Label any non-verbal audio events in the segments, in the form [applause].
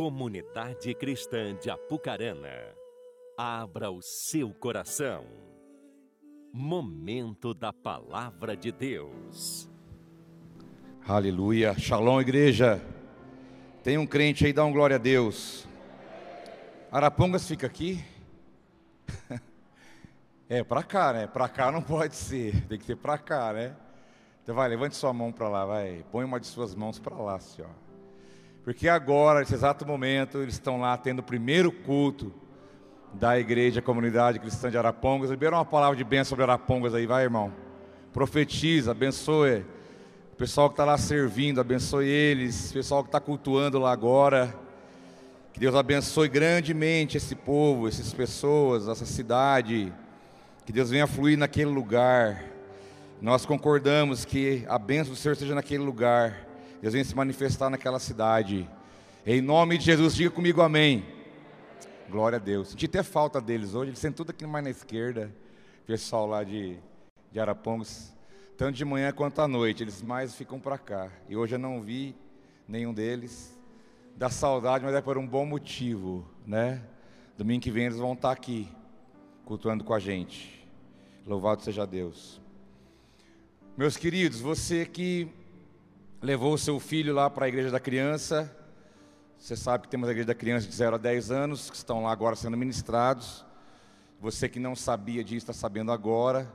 Comunidade Cristã de Apucarana, abra o seu coração. Momento da Palavra de Deus. Aleluia. Shalom, igreja. Tem um crente aí, dá um glória a Deus. Arapongas fica aqui? [laughs] É, para cá, né? Para cá não pode ser, tem que ser para cá, né? Então vai, levante sua mão para lá, vai. Põe uma de suas mãos para lá, senhor. Porque agora, nesse exato momento, eles estão lá tendo o primeiro culto da igreja, comunidade cristã de Arapongas. Libera uma palavra de bênção sobre Arapongas aí, vai, irmão. Profetiza, abençoe. O pessoal que está lá servindo, abençoe eles. O pessoal que está cultuando lá agora. Que Deus abençoe grandemente esse povo, essas pessoas, essa cidade. Que Deus venha fluir naquele lugar. Nós concordamos que a bênção do Senhor esteja naquele lugar. Deus venha se manifestar naquela cidade. Em nome de Jesus, diga comigo amém. Glória a Deus. Senti até falta deles hoje. Eles sentam tudo aqui mais na esquerda. Pessoal lá de, de Arapongas. Tanto de manhã quanto à noite. Eles mais ficam para cá. E hoje eu não vi nenhum deles. Dá saudade, mas é por um bom motivo, né? Domingo que vem eles vão estar aqui, cultuando com a gente. Louvado seja Deus. Meus queridos, você que levou o seu filho lá para a igreja da criança, você sabe que temos a igreja da criança de 0 a 10 anos, que estão lá agora sendo ministrados. Você que não sabia disso, está sabendo agora.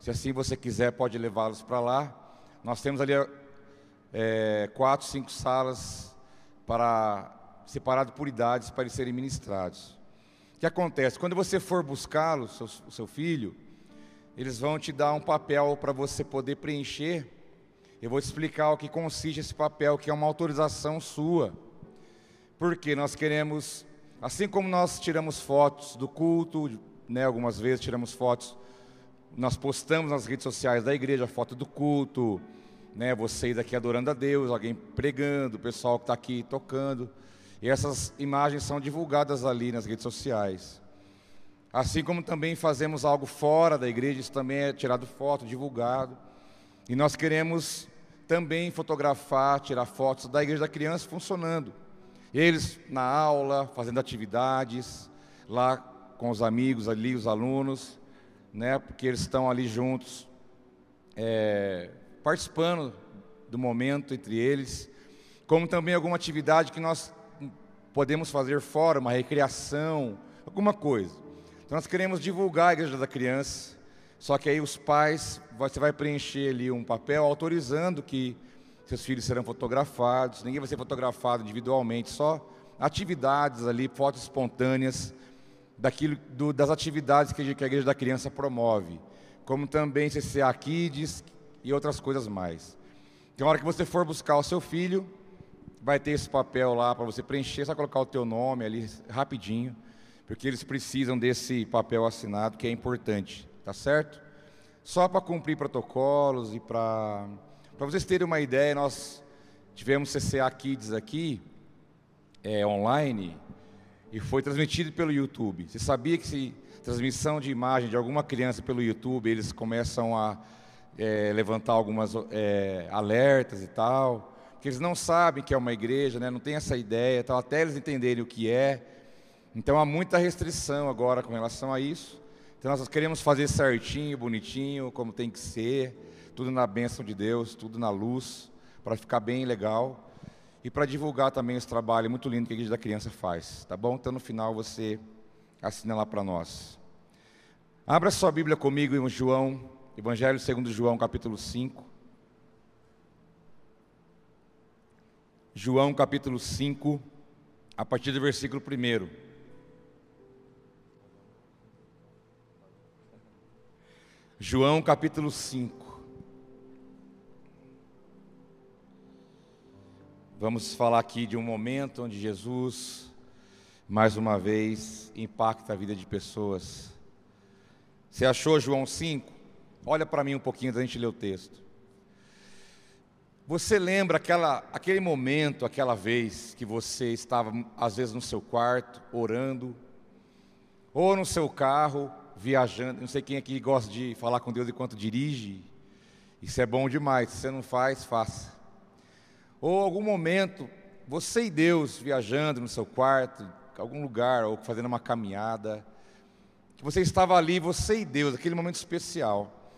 Se assim você quiser, pode levá-los para lá. Nós temos ali é, quatro, cinco salas para separado por idades para eles serem ministrados. O que acontece? Quando você for buscá-lo, o seu filho, eles vão te dar um papel para você poder preencher. Eu vou te explicar o que consiste esse papel, que é uma autorização sua. Porque nós queremos, assim como nós tiramos fotos do culto, né, algumas vezes tiramos fotos, nós postamos nas redes sociais da igreja foto do culto, né, vocês aqui adorando a Deus, alguém pregando, o pessoal que está aqui tocando. E essas imagens são divulgadas ali nas redes sociais. Assim como também fazemos algo fora da igreja, isso também é tirado foto, divulgado. E nós queremos também fotografar, tirar fotos da igreja da criança funcionando. Eles na aula, fazendo atividades, lá com os amigos ali, os alunos, né, porque eles estão ali juntos, é, participando do momento entre eles, como também alguma atividade que nós podemos fazer fora, uma recreação, alguma coisa. Então nós queremos divulgar a igreja da criança, só que aí os pais, você vai preencher ali um papel autorizando que seus filhos serão fotografados, ninguém vai ser fotografado individualmente, só atividades ali, fotos espontâneas daquilo, do, das atividades que a igreja da criança promove, como também CCA Kids e outras coisas mais. Então, na hora que você for buscar o seu filho, vai ter esse papel lá para você preencher, só colocar o teu nome ali rapidinho porque eles precisam desse papel assinado que é importante, tá certo? Só para cumprir protocolos e para para vocês terem uma ideia, nós tivemos CCA Kids aqui é, online e foi transmitido pelo YouTube. Você sabia que se transmissão de imagem de alguma criança pelo YouTube eles começam a é, levantar algumas é, alertas e tal, porque eles não sabem que é uma igreja, né? Não tem essa ideia, tal, até eles entenderem o que é. Então há muita restrição agora com relação a isso. Então nós queremos fazer certinho, bonitinho, como tem que ser, tudo na bênção de Deus, tudo na luz, para ficar bem legal e para divulgar também esse trabalho muito lindo que a Igreja da Criança faz, tá bom? Então no final você assina lá para nós. Abra sua Bíblia comigo em João, Evangelho segundo João, capítulo 5. João, capítulo 5, a partir do versículo 1. João capítulo 5. Vamos falar aqui de um momento onde Jesus, mais uma vez, impacta a vida de pessoas. Você achou João 5? Olha para mim um pouquinho da gente ler o texto. Você lembra aquela, aquele momento, aquela vez que você estava, às vezes, no seu quarto, orando, ou no seu carro, viajando. Não sei quem aqui gosta de falar com Deus enquanto dirige. Isso é bom demais. Se você não faz, faça. Ou algum momento você e Deus viajando no seu quarto, em algum lugar, ou fazendo uma caminhada, que você estava ali, você e Deus, aquele momento especial,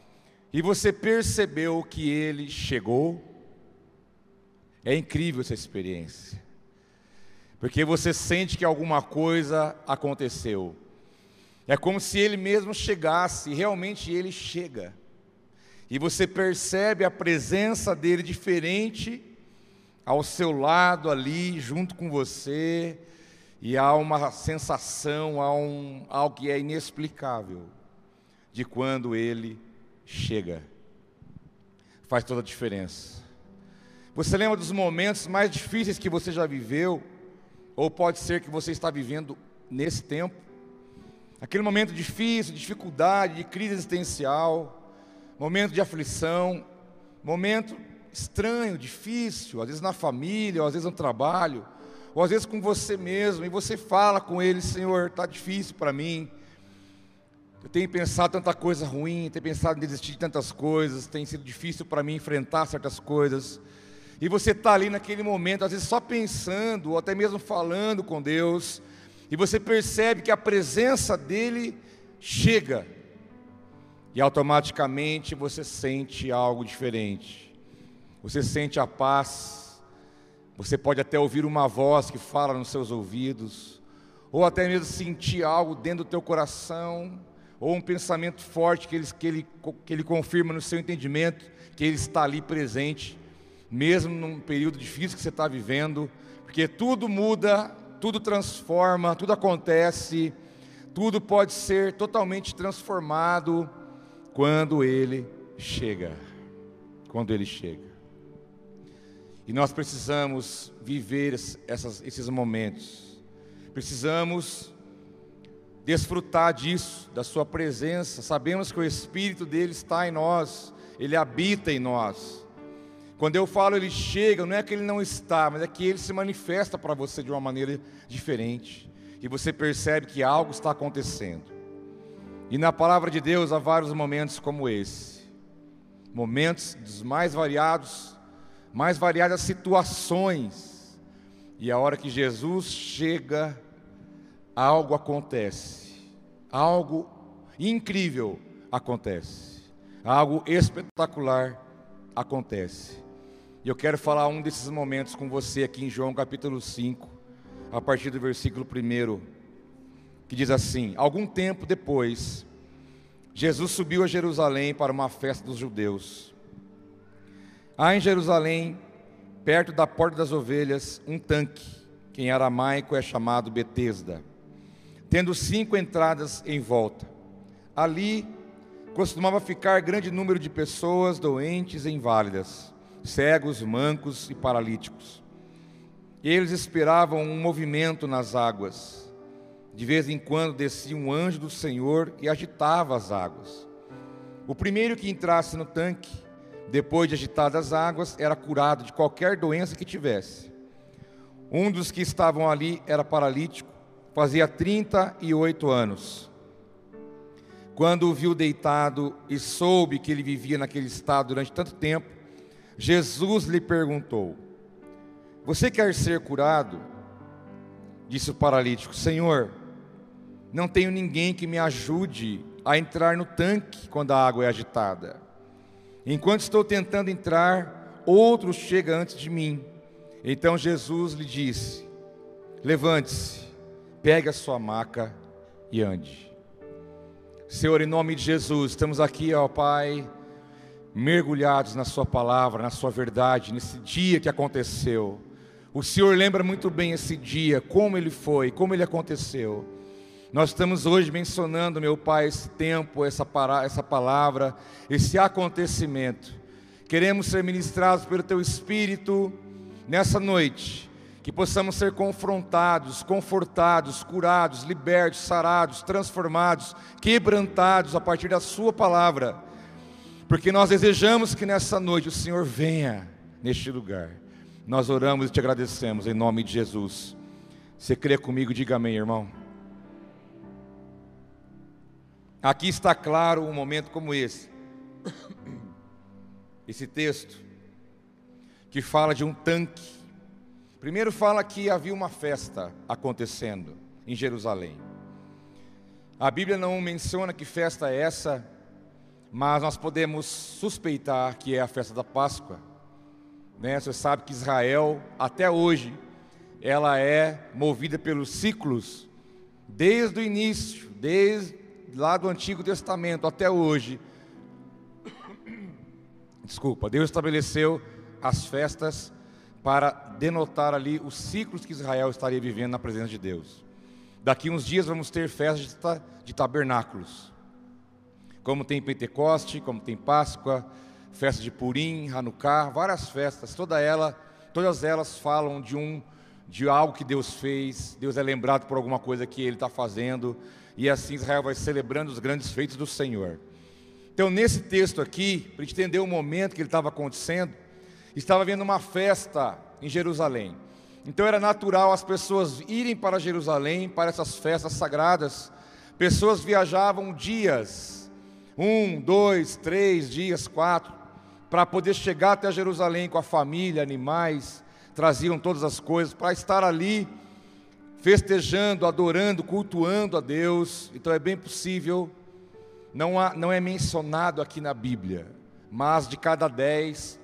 e você percebeu que Ele chegou. É incrível essa experiência, porque você sente que alguma coisa aconteceu. É como se Ele mesmo chegasse, realmente Ele chega. E você percebe a presença dele diferente ao seu lado ali, junto com você, e há uma sensação, há um, algo que é inexplicável de quando ele chega. Faz toda a diferença. Você lembra dos momentos mais difíceis que você já viveu, ou pode ser que você está vivendo nesse tempo? Aquele momento difícil, de dificuldade, de crise existencial, momento de aflição, momento estranho, difícil, às vezes na família, ou às vezes no trabalho, ou às vezes com você mesmo, e você fala com ele, Senhor, está difícil para mim. Eu tenho pensado tanta coisa ruim, tenho pensado em desistir de tantas coisas, tem sido difícil para mim enfrentar certas coisas. E você está ali naquele momento, às vezes só pensando, ou até mesmo falando com Deus, e você percebe que a presença dele chega, e automaticamente você sente algo diferente. Você sente a paz. Você pode até ouvir uma voz que fala nos seus ouvidos, ou até mesmo sentir algo dentro do teu coração, ou um pensamento forte que ele, que ele, que ele confirma no seu entendimento que ele está ali presente, mesmo num período difícil que você está vivendo, porque tudo muda, tudo transforma, tudo acontece, tudo pode ser totalmente transformado quando ele chega. Quando ele chega. E nós precisamos viver essas, esses momentos. Precisamos desfrutar disso, da Sua presença. Sabemos que o Espírito dele está em nós, ele habita em nós. Quando eu falo ele chega, não é que ele não está, mas é que ele se manifesta para você de uma maneira diferente. E você percebe que algo está acontecendo. E na palavra de Deus há vários momentos como esse. Momentos dos mais variados, mais variadas situações. E a hora que Jesus chega, algo acontece. Algo incrível acontece. Algo espetacular acontece. E eu quero falar um desses momentos com você aqui em João capítulo 5, a partir do versículo 1 que diz assim: Algum tempo depois, Jesus subiu a Jerusalém para uma festa dos judeus. Há em Jerusalém, perto da porta das ovelhas, um tanque, que em aramaico é chamado Betesda, tendo cinco entradas em volta. Ali costumava ficar grande número de pessoas doentes e inválidas, cegos, mancos e paralíticos. Eles esperavam um movimento nas águas de vez em quando descia um anjo do Senhor e agitava as águas. O primeiro que entrasse no tanque, depois de agitadas as águas, era curado de qualquer doença que tivesse. Um dos que estavam ali era paralítico, fazia 38 anos. Quando o viu deitado e soube que ele vivia naquele estado durante tanto tempo, Jesus lhe perguntou: Você quer ser curado? Disse o paralítico: Senhor, não tenho ninguém que me ajude a entrar no tanque quando a água é agitada. Enquanto estou tentando entrar, outro chega antes de mim. Então Jesus lhe disse: Levante-se, pegue a sua maca e ande. Senhor, em nome de Jesus, estamos aqui, ó Pai, mergulhados na Sua palavra, na Sua verdade, nesse dia que aconteceu. O Senhor lembra muito bem esse dia, como ele foi, como ele aconteceu. Nós estamos hoje mencionando, meu Pai, esse tempo, essa, essa palavra, esse acontecimento. Queremos ser ministrados pelo Teu Espírito nessa noite, que possamos ser confrontados, confortados, curados, libertos, sarados, transformados, quebrantados a partir da Sua palavra, porque nós desejamos que nessa noite o Senhor venha neste lugar. Nós oramos e te agradecemos em nome de Jesus. Você crê comigo? Diga amém, irmão. Aqui está claro um momento como esse. [coughs] Esse texto que fala de um tanque. Primeiro fala que havia uma festa acontecendo em Jerusalém. A Bíblia não menciona que festa é essa, mas nós podemos suspeitar que é a festa da Páscoa. Né? Você sabe que Israel, até hoje, ela é movida pelos ciclos, desde o início, desde lá do Antigo Testamento até hoje. [coughs] Desculpa, Deus estabeleceu as festas para denotar ali os ciclos que Israel estaria vivendo na presença de Deus. Daqui uns dias vamos ter festas de tabernáculos. Como tem Pentecoste, como tem Páscoa, festa de Purim, Hanukkah, várias festas, toda ela, todas elas falam de um de algo que Deus fez, Deus é lembrado por alguma coisa que ele está fazendo, e assim Israel vai celebrando os grandes feitos do Senhor. Então, nesse texto aqui, para entender o momento que ele estava acontecendo, estava havendo uma festa em Jerusalém. Então era natural as pessoas irem para Jerusalém, para essas festas sagradas. Pessoas viajavam dias, um, dois, três dias, quatro, para poder chegar até Jerusalém com a família, animais, traziam todas as coisas para estar ali festejando, adorando, cultuando a Deus. Então é bem possível, não, há, não é mencionado aqui na Bíblia, mas de cada dez,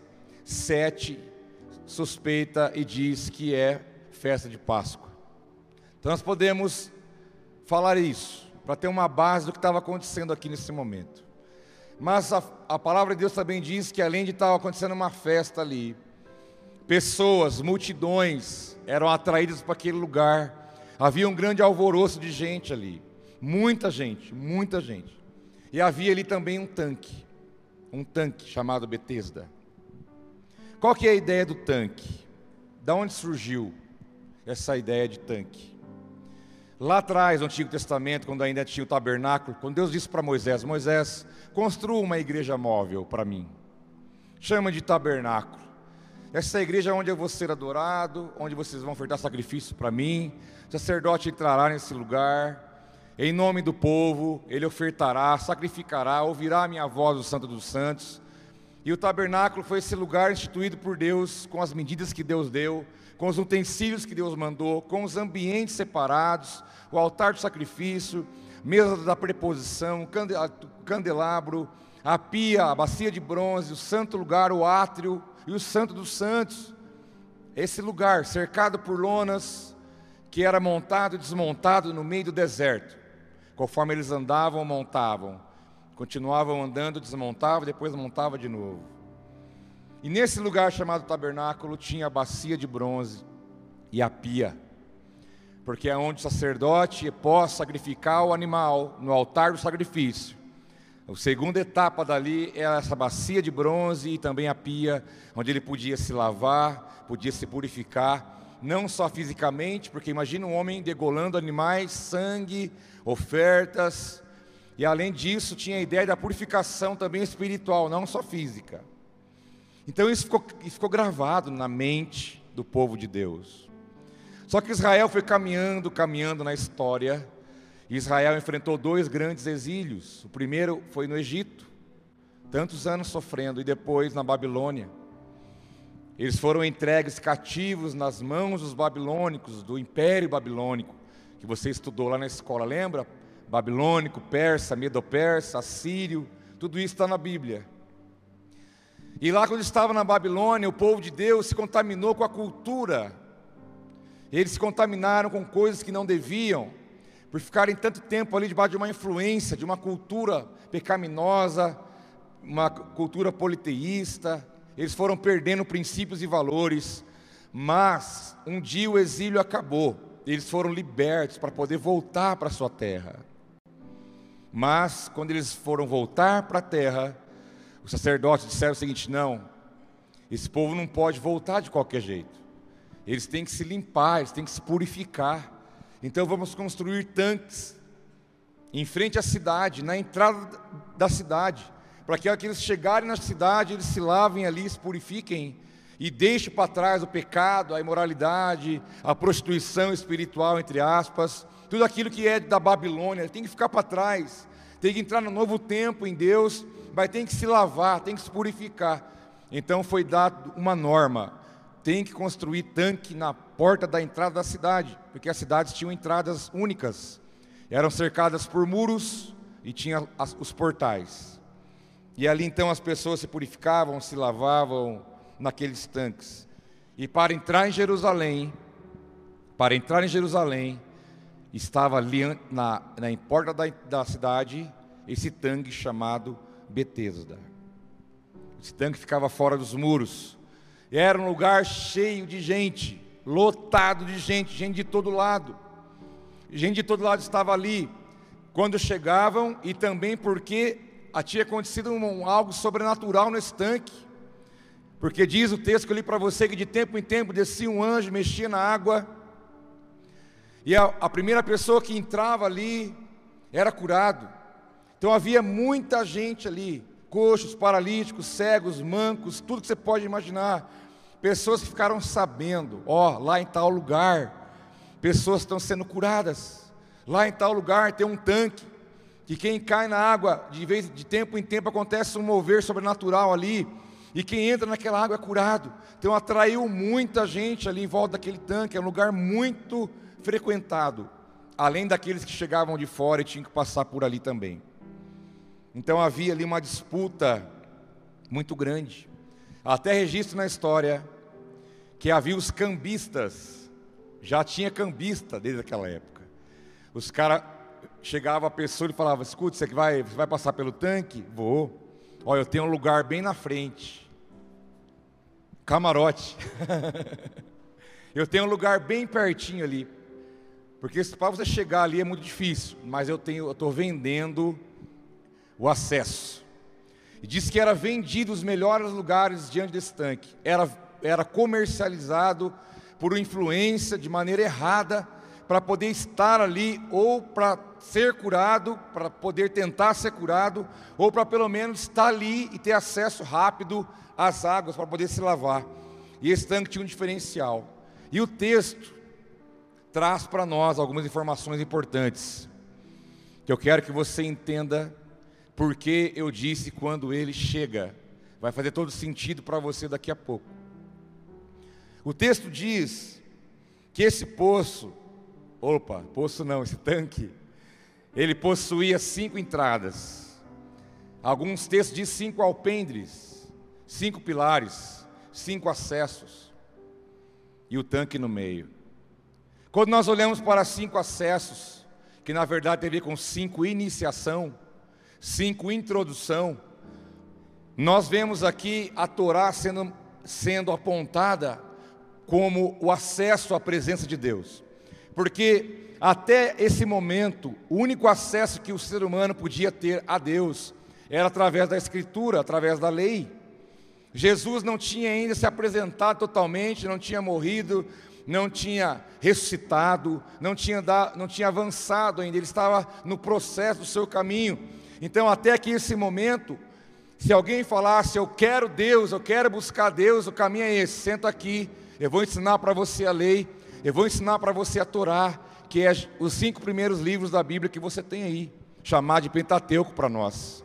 sete suspeita e diz que é festa de Páscoa. Então nós podemos falar isso, para ter uma base do que estava acontecendo aqui nesse momento. Mas a, a palavra de Deus também diz que além de estar acontecendo uma festa ali, pessoas, multidões eram atraídas para aquele lugar. Havia um grande alvoroço de gente ali, muita gente, muita gente. E havia ali também um tanque, um tanque chamado Betesda. Qual que é a ideia do tanque? Da onde surgiu essa ideia de tanque? Lá atrás, no Antigo Testamento, quando ainda tinha o tabernáculo, quando Deus disse para Moisés: Moisés, construa uma igreja móvel para mim. Chama de tabernáculo. Essa igreja é onde eu vou ser adorado, onde vocês vão ofertar sacrifício para mim. O sacerdote entrará nesse lugar, em nome do povo, ele ofertará, sacrificará, ouvirá a minha voz, o Santo dos Santos. E o tabernáculo foi esse lugar instituído por Deus, com as medidas que Deus deu, com os utensílios que Deus mandou, com os ambientes separados, o altar do sacrifício, mesa da preposição, candelabro, a pia, a bacia de bronze, o santo lugar, o átrio e o santo dos santos. Esse lugar cercado por lonas, que era montado e desmontado no meio do deserto. Conforme eles andavam, montavam Continuavam andando, desmontavam, depois montava de novo. E nesse lugar chamado tabernáculo tinha a bacia de bronze e a pia, porque é onde o sacerdote pode sacrificar o animal no altar do sacrifício. A segunda etapa dali é essa bacia de bronze e também a pia, onde ele podia se lavar, podia se purificar, não só fisicamente, porque imagina um homem degolando animais, sangue, ofertas, e além disso, tinha a ideia da purificação também espiritual, não só física. Então isso ficou, ficou gravado na mente do povo de Deus. Só que Israel foi caminhando, caminhando na história. Israel enfrentou dois grandes exílios. O primeiro foi no Egito, tantos anos sofrendo, e depois na Babilônia. Eles foram entregues cativos nas mãos dos babilônicos, do Império Babilônico, que você estudou lá na escola, lembra? babilônico, persa, medo-persa, assírio, tudo isso está na Bíblia. E lá, quando estava na Babilônia, o povo de Deus se contaminou com a cultura. Eles se contaminaram com coisas que não deviam, por ficarem tanto tempo ali debaixo de uma influência, de uma cultura pecaminosa, uma cultura politeísta. Eles foram perdendo princípios e valores. Mas um dia o exílio acabou. Eles foram libertos para poder voltar para sua terra. Mas, quando eles foram voltar para a terra, os sacerdotes disseram o seguinte: não, esse povo não pode voltar de qualquer jeito. Eles têm que se limpar, eles têm que se purificar. Então vamos construir tanques em frente à cidade, na entrada da cidade, para que eles chegarem na cidade, eles se lavem ali, se purifiquem e deixem para trás o pecado, a imoralidade, a prostituição espiritual, entre aspas, tudo aquilo que é da Babilônia tem que ficar para trás, tem que entrar no novo tempo em Deus, mas tem que se lavar, tem que se purificar. Então foi dado uma norma: tem que construir tanque na porta da entrada da cidade, porque as cidades tinham entradas únicas, eram cercadas por muros e tinha as, os portais. E ali então as pessoas se purificavam, se lavavam naqueles tanques. E para entrar em Jerusalém, para entrar em Jerusalém, estava ali na, na porta da, da cidade esse tanque chamado Betesda. Esse tanque ficava fora dos muros. Era um lugar cheio de gente, lotado de gente, gente de todo lado. Gente de todo lado estava ali quando chegavam e também porque tinha acontecido um, algo sobrenatural nesse tanque. Porque diz o texto que eu li para você que de tempo em tempo descia um anjo, mexia na água, e a, a primeira pessoa que entrava ali era curado. Então havia muita gente ali, coxos, paralíticos, cegos, mancos, tudo que você pode imaginar. Pessoas que ficaram sabendo, ó, lá em tal lugar, pessoas estão sendo curadas. Lá em tal lugar tem um tanque que quem cai na água, de vez de tempo em tempo acontece um mover sobrenatural ali, e quem entra naquela água é curado. Então atraiu muita gente ali em volta daquele tanque, é um lugar muito frequentado, além daqueles que chegavam de fora e tinham que passar por ali também. Então havia ali uma disputa muito grande. Até registro na história que havia os cambistas, já tinha cambista desde aquela época. Os caras chegava a pessoa e falava: "Escute, você que vai, você vai passar pelo tanque? Vou. Olha, eu tenho um lugar bem na frente. Camarote. [laughs] eu tenho um lugar bem pertinho ali. Porque para você chegar ali é muito difícil, mas eu tenho, eu estou vendendo o acesso. E disse que era vendido os melhores lugares diante desse tanque. Era, era comercializado por influência de maneira errada para poder estar ali ou para ser curado, para poder tentar ser curado, ou para pelo menos estar ali e ter acesso rápido às águas para poder se lavar. E esse tanque tinha um diferencial. E o texto traz para nós algumas informações importantes, que eu quero que você entenda porque eu disse quando ele chega. Vai fazer todo sentido para você daqui a pouco. O texto diz que esse poço, opa, poço não, esse tanque, ele possuía cinco entradas. Alguns textos dizem cinco alpendres, cinco pilares, cinco acessos, e o tanque no meio. Quando nós olhamos para cinco acessos, que na verdade tem a ver com cinco iniciação, cinco introdução, nós vemos aqui a Torá sendo, sendo apontada como o acesso à presença de Deus. Porque até esse momento, o único acesso que o ser humano podia ter a Deus era através da Escritura, através da lei. Jesus não tinha ainda se apresentado totalmente, não tinha morrido, não tinha ressuscitado, não tinha, não tinha avançado ainda, ele estava no processo do seu caminho. Então, até que esse momento, se alguém falasse, eu quero Deus, eu quero buscar Deus, o caminho é esse, senta aqui, eu vou ensinar para você a lei, eu vou ensinar para você a Torá, que é os cinco primeiros livros da Bíblia que você tem aí, chamado de Pentateuco para nós.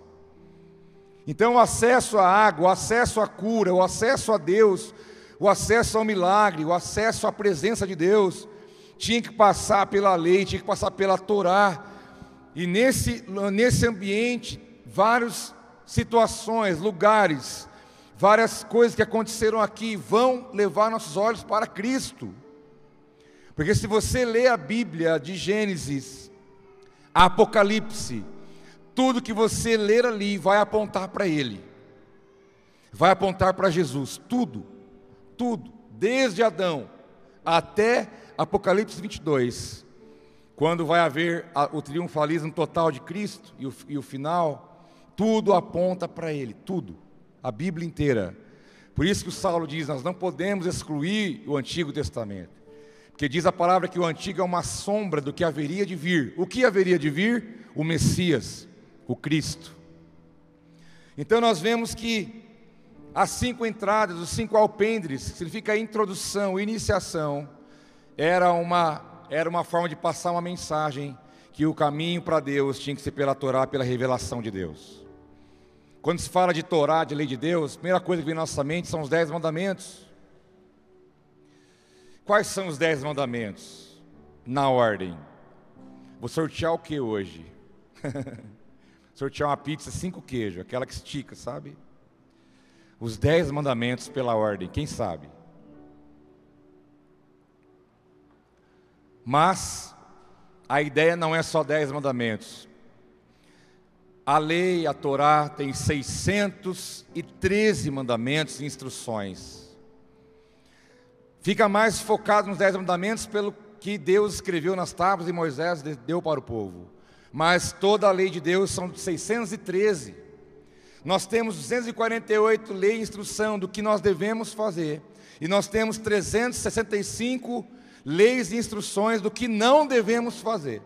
Então, o acesso à água, o acesso à cura, o acesso a Deus, o acesso ao milagre, o acesso à presença de Deus, tinha que passar pela lei, tinha que passar pela Torá. E nesse, nesse ambiente, várias situações, lugares, várias coisas que aconteceram aqui vão levar nossos olhos para Cristo. Porque se você lê a Bíblia de Gênesis, Apocalipse, tudo que você ler ali vai apontar para Ele, vai apontar para Jesus, tudo tudo, desde Adão até Apocalipse 22, quando vai haver o triunfalismo total de Cristo e o, e o final, tudo aponta para Ele, tudo, a Bíblia inteira. Por isso que o Saulo diz: nós não podemos excluir o Antigo Testamento, porque diz a palavra que o Antigo é uma sombra do que haveria de vir. O que haveria de vir? O Messias, o Cristo. Então nós vemos que as cinco entradas, os cinco alpendres, que significa introdução, iniciação, era uma, era uma forma de passar uma mensagem que o caminho para Deus tinha que ser pela Torá, pela revelação de Deus. Quando se fala de Torá, de lei de Deus, a primeira coisa que vem na nossa mente são os dez mandamentos. Quais são os dez mandamentos? Na ordem. Vou sortear o que hoje? [laughs] sortear uma pizza cinco queijos, aquela que estica, sabe? Os dez mandamentos pela ordem, quem sabe? Mas a ideia não é só dez mandamentos. A lei, a Torá, tem 613 mandamentos e instruções. Fica mais focado nos dez mandamentos pelo que Deus escreveu nas tábuas e Moisés deu para o povo. Mas toda a lei de Deus são 613. Nós temos 248 leis e instrução do que nós devemos fazer. E nós temos 365 leis e instruções do que não devemos fazer.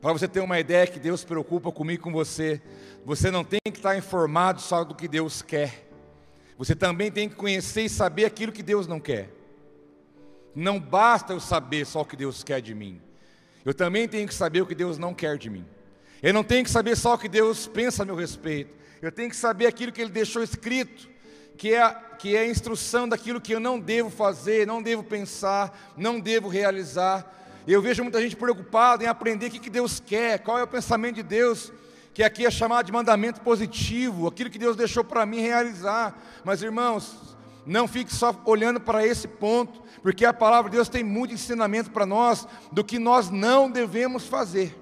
Para você ter uma ideia que Deus preocupa comigo e com você, você não tem que estar informado só do que Deus quer. Você também tem que conhecer e saber aquilo que Deus não quer. Não basta eu saber só o que Deus quer de mim. Eu também tenho que saber o que Deus não quer de mim. Eu não tenho que saber só o que Deus pensa a meu respeito. Eu tenho que saber aquilo que Ele deixou escrito, que é, que é a instrução daquilo que eu não devo fazer, não devo pensar, não devo realizar. Eu vejo muita gente preocupada em aprender o que, que Deus quer, qual é o pensamento de Deus, que aqui é chamado de mandamento positivo, aquilo que Deus deixou para mim realizar. Mas irmãos, não fique só olhando para esse ponto, porque a palavra de Deus tem muito ensinamento para nós do que nós não devemos fazer.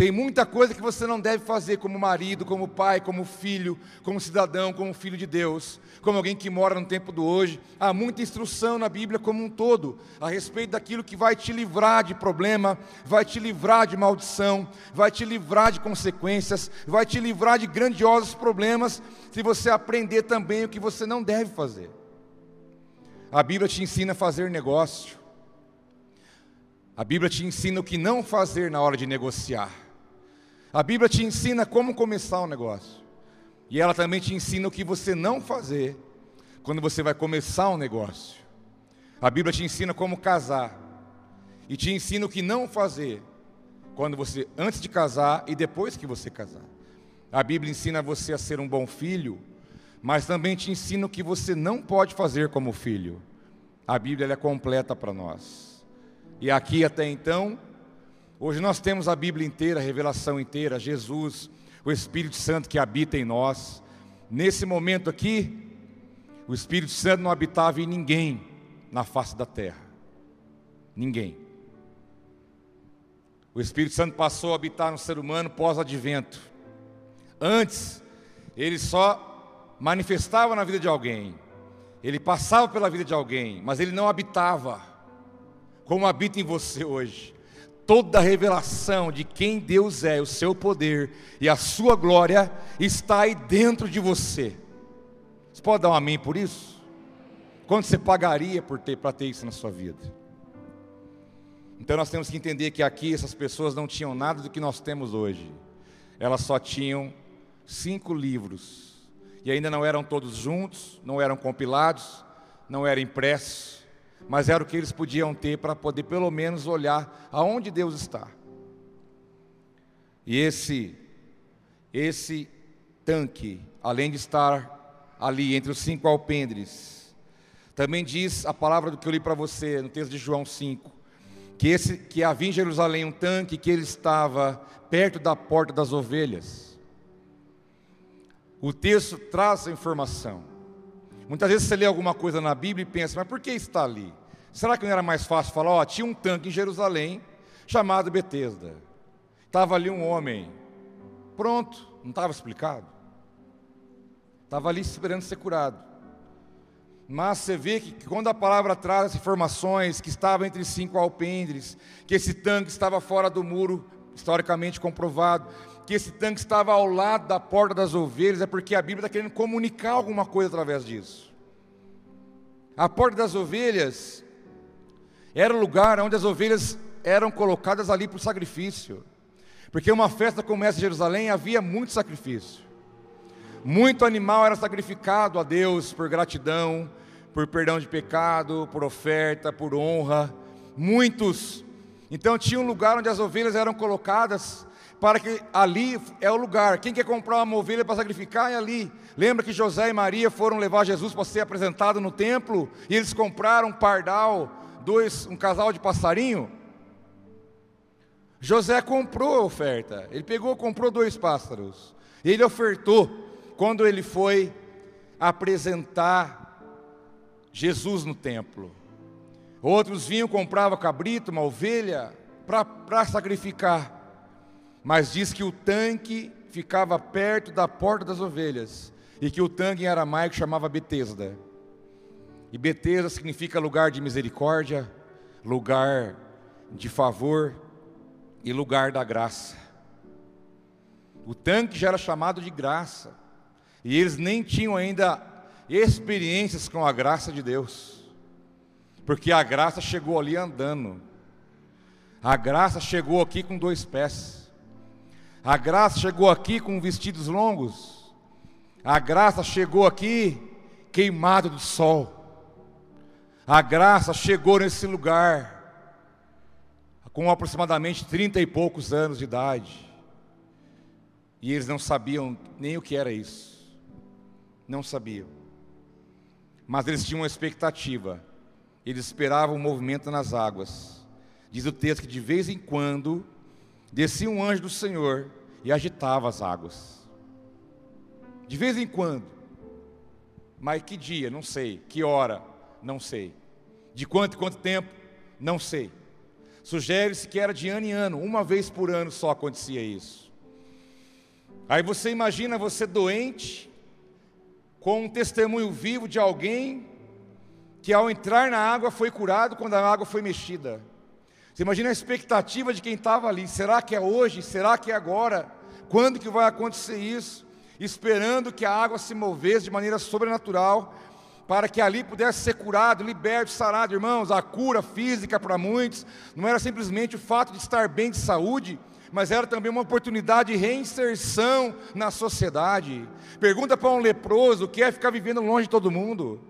Tem muita coisa que você não deve fazer como marido, como pai, como filho, como cidadão, como filho de Deus, como alguém que mora no tempo do hoje. Há muita instrução na Bíblia como um todo a respeito daquilo que vai te livrar de problema, vai te livrar de maldição, vai te livrar de consequências, vai te livrar de grandiosos problemas, se você aprender também o que você não deve fazer. A Bíblia te ensina a fazer negócio. A Bíblia te ensina o que não fazer na hora de negociar. A Bíblia te ensina como começar um negócio. E ela também te ensina o que você não fazer quando você vai começar um negócio. A Bíblia te ensina como casar. E te ensina o que não fazer quando você antes de casar e depois que você casar. A Bíblia ensina você a ser um bom filho, mas também te ensina o que você não pode fazer como filho. A Bíblia é completa para nós. E aqui até então, Hoje nós temos a Bíblia inteira, a revelação inteira, Jesus, o Espírito Santo que habita em nós. Nesse momento aqui, o Espírito Santo não habitava em ninguém na face da terra. Ninguém. O Espírito Santo passou a habitar no ser humano pós-advento. Antes, ele só manifestava na vida de alguém. Ele passava pela vida de alguém, mas ele não habitava como habita em você hoje toda a revelação de quem Deus é, o seu poder e a sua glória está aí dentro de você. Você pode dar um amém por isso? Quanto você pagaria por ter para ter isso na sua vida? Então nós temos que entender que aqui essas pessoas não tinham nada do que nós temos hoje. Elas só tinham cinco livros. E ainda não eram todos juntos, não eram compilados, não eram impressos mas era o que eles podiam ter para poder pelo menos olhar aonde Deus está. E esse esse tanque, além de estar ali entre os cinco alpendres, também diz a palavra do que eu li para você no texto de João 5, que esse que havia em Jerusalém um tanque que ele estava perto da porta das ovelhas. O texto traz a informação. Muitas vezes você lê alguma coisa na Bíblia e pensa, mas por que está ali? Será que não era mais fácil falar, ó, tinha um tanque em Jerusalém chamado Betesda. Estava ali um homem. Pronto, não estava explicado. Estava ali esperando ser curado. Mas você vê que quando a palavra traz as informações que estava entre cinco alpendres, que esse tanque estava fora do muro, historicamente comprovado, que esse tanque estava ao lado da porta das ovelhas, é porque a Bíblia está querendo comunicar alguma coisa através disso. A porta das ovelhas era o lugar onde as ovelhas eram colocadas ali para o sacrifício. Porque uma festa como essa em Jerusalém havia muito sacrifício. Muito animal era sacrificado a Deus por gratidão, por perdão de pecado, por oferta, por honra. Muitos. Então tinha um lugar onde as ovelhas eram colocadas para que ali é o lugar. Quem quer comprar uma ovelha para sacrificar é ali. Lembra que José e Maria foram levar Jesus para ser apresentado no templo e eles compraram um pardal, dois, um casal de passarinho? José comprou a oferta. Ele pegou, comprou dois pássaros. Ele ofertou quando ele foi apresentar Jesus no templo. Outros vinham, compravam cabrito, uma ovelha, para sacrificar. Mas diz que o tanque ficava perto da porta das ovelhas. E que o tanque em aramaico chamava Betesda. E Betesda significa lugar de misericórdia, lugar de favor e lugar da graça. O tanque já era chamado de graça. E eles nem tinham ainda experiências com a graça de Deus. Porque a graça chegou ali andando. A graça chegou aqui com dois pés. A graça chegou aqui com vestidos longos. A graça chegou aqui queimado do sol. A graça chegou nesse lugar com aproximadamente trinta e poucos anos de idade. E eles não sabiam nem o que era isso. Não sabiam. Mas eles tinham uma expectativa. Eles esperavam o um movimento nas águas. Diz o texto que de vez em quando descia um anjo do Senhor e agitava as águas. De vez em quando. Mas que dia? Não sei. Que hora? Não sei. De quanto quanto tempo? Não sei. Sugere-se que era de ano em ano, uma vez por ano só acontecia isso. Aí você imagina você doente, com um testemunho vivo de alguém que ao entrar na água foi curado quando a água foi mexida. Você imagina a expectativa de quem estava ali. Será que é hoje? Será que é agora? Quando que vai acontecer isso? Esperando que a água se movesse de maneira sobrenatural para que ali pudesse ser curado, liberto, sarado, irmãos. A cura física para muitos não era simplesmente o fato de estar bem de saúde, mas era também uma oportunidade de reinserção na sociedade. Pergunta para um leproso o que é ficar vivendo longe de todo mundo.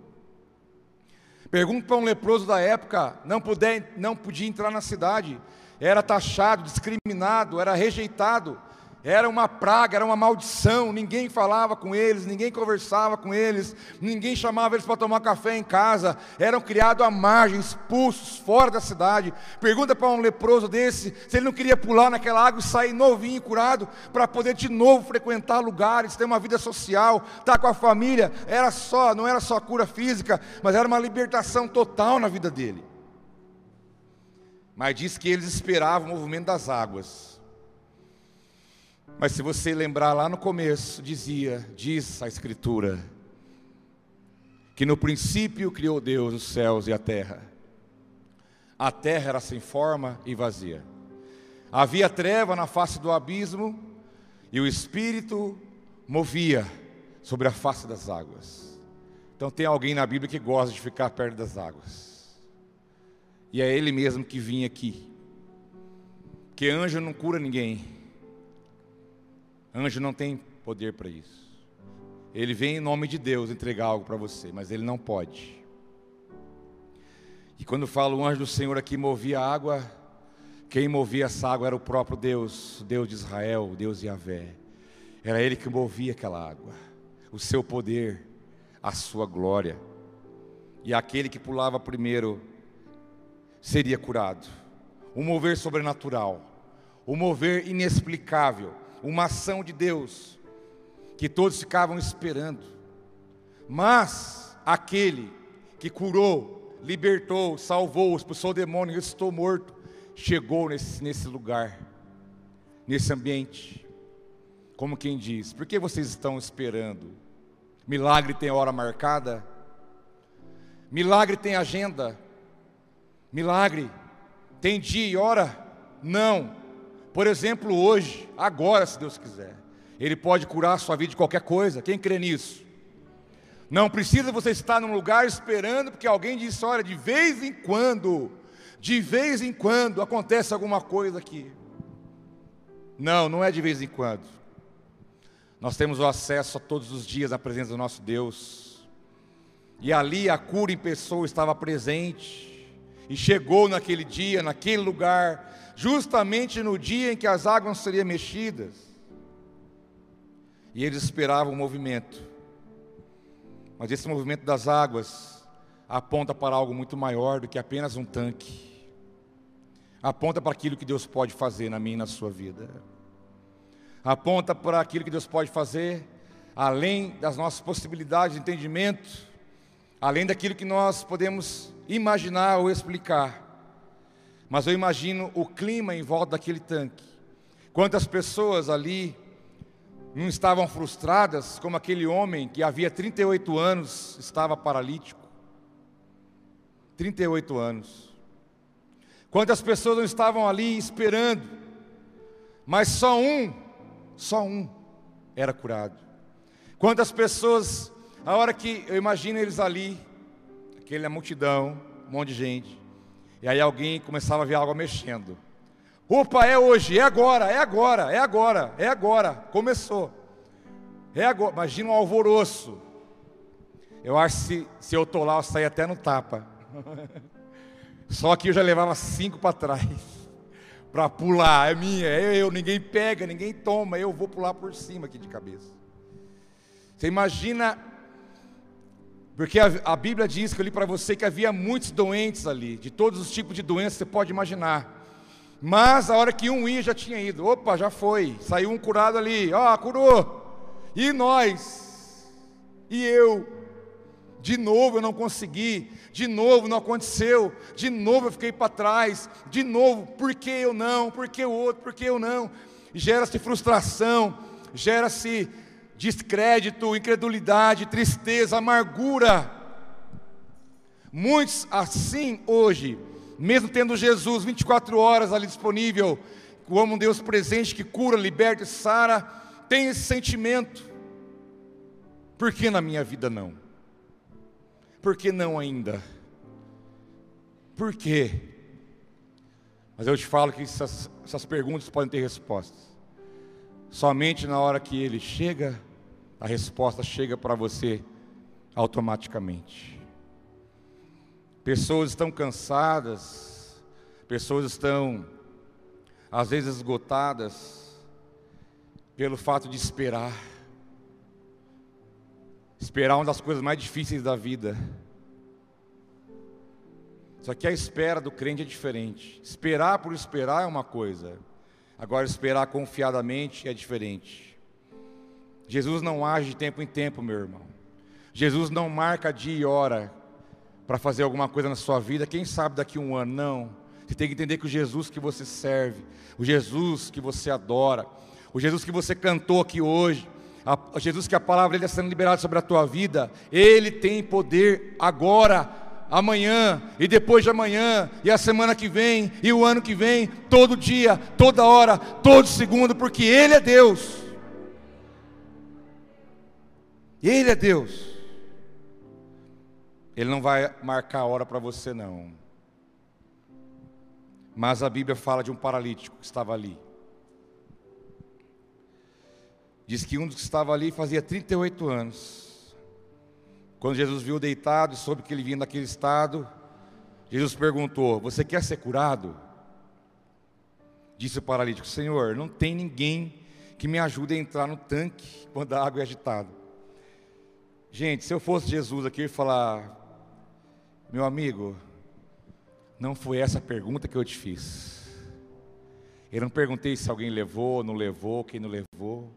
Pergunta para um leproso da época, não, puder, não podia entrar na cidade, era taxado, discriminado, era rejeitado era uma praga, era uma maldição, ninguém falava com eles, ninguém conversava com eles, ninguém chamava eles para tomar café em casa, eram criados à margem, expulsos, fora da cidade. Pergunta para um leproso desse se ele não queria pular naquela água e sair novinho e curado, para poder de novo frequentar lugares, ter uma vida social, estar com a família. Era só, não era só cura física, mas era uma libertação total na vida dele. Mas diz que eles esperavam o movimento das águas mas se você lembrar lá no começo, dizia, diz a Escritura, que no princípio criou Deus os céus e a terra. A terra era sem forma e vazia. Havia treva na face do abismo e o Espírito movia sobre a face das águas. Então tem alguém na Bíblia que gosta de ficar perto das águas. E é ele mesmo que vinha aqui. Que anjo não cura ninguém. Anjo não tem poder para isso. Ele vem em nome de Deus entregar algo para você, mas ele não pode. E quando falo o anjo do Senhor aqui movia a água, quem movia essa água era o próprio Deus, Deus de Israel, Deus Yahvé. Era ele que movia aquela água, o seu poder, a sua glória. E aquele que pulava primeiro seria curado. Um mover sobrenatural, um mover inexplicável uma ação de Deus que todos ficavam esperando. Mas aquele que curou, libertou, salvou, expulsou o demônio, ressuscitou morto, chegou nesse, nesse lugar, nesse ambiente. Como quem diz: por que vocês estão esperando? Milagre tem hora marcada? Milagre tem agenda? Milagre tem dia e hora? Não. Por exemplo, hoje, agora, se Deus quiser, Ele pode curar a sua vida de qualquer coisa. Quem crê nisso? Não precisa você estar num lugar esperando, porque alguém disse: olha, de vez em quando, de vez em quando acontece alguma coisa aqui. Não, não é de vez em quando. Nós temos o acesso a todos os dias à presença do nosso Deus. E ali a cura em pessoa estava presente. e chegou naquele dia, naquele lugar, justamente no dia em que as águas seriam mexidas. E eles esperavam o movimento. Mas esse movimento das águas aponta para algo muito maior do que apenas um tanque. Aponta para aquilo que Deus pode fazer na minha e na sua vida. Aponta para aquilo que Deus pode fazer além das nossas possibilidades de entendimento, além daquilo que nós podemos imaginar ou explicar. Mas eu imagino o clima em volta daquele tanque. Quantas pessoas ali não estavam frustradas, como aquele homem que havia 38 anos estava paralítico. 38 anos. Quantas pessoas não estavam ali esperando, mas só um, só um era curado. Quantas pessoas, a hora que eu imagino eles ali, aquela multidão, um monte de gente, e aí alguém começava a ver algo mexendo. Opa, é hoje, é agora, é agora, é agora, é agora, começou. É agora, imagina um alvoroço. Eu acho que se, se eu tô lá, eu saio até no tapa. [laughs] Só que eu já levava cinco para trás. [laughs] Para pular, é minha, é eu, ninguém pega, ninguém toma, eu vou pular por cima aqui de cabeça. Você imagina, porque a, a Bíblia diz que eu li para você que havia muitos doentes ali, de todos os tipos de doenças que você pode imaginar. Mas a hora que um ia já tinha ido, opa, já foi, saiu um curado ali, ó, oh, curou. E nós? E eu? De novo eu não consegui, de novo não aconteceu, de novo eu fiquei para trás, de novo, por que eu não, por que o outro, por que eu não? Gera-se frustração, gera-se descrédito, incredulidade, tristeza, amargura. Muitos assim hoje, mesmo tendo Jesus 24 horas ali disponível, como um Deus presente que cura, liberta e sara, tem esse sentimento. Por que na minha vida não? Por que não ainda? Por quê? Mas eu te falo que essas, essas perguntas podem ter respostas. Somente na hora que ele chega, a resposta chega para você automaticamente. Pessoas estão cansadas, pessoas estão, às vezes, esgotadas, pelo fato de esperar. Esperar é uma das coisas mais difíceis da vida. Só que a espera do crente é diferente. Esperar por esperar é uma coisa. Agora, esperar confiadamente é diferente. Jesus não age de tempo em tempo, meu irmão. Jesus não marca dia e hora para fazer alguma coisa na sua vida. Quem sabe daqui a um ano? Não. Você tem que entender que o Jesus que você serve, o Jesus que você adora, o Jesus que você cantou aqui hoje, a, Jesus que a palavra dele está sendo liberada sobre a tua vida, ele tem poder agora, amanhã e depois de amanhã e a semana que vem e o ano que vem, todo dia, toda hora, todo segundo, porque ele é Deus. Ele é Deus. Ele não vai marcar a hora para você não. Mas a Bíblia fala de um paralítico que estava ali. Diz que um dos que estava ali fazia 38 anos. Quando Jesus viu deitado e soube que ele vinha daquele estado, Jesus perguntou: Você quer ser curado? Disse o paralítico: Senhor, não tem ninguém que me ajude a entrar no tanque quando a água é agitada. Gente, se eu fosse Jesus aqui e falar, meu amigo, não foi essa pergunta que eu te fiz. Eu não perguntei se alguém levou, não levou, quem não levou.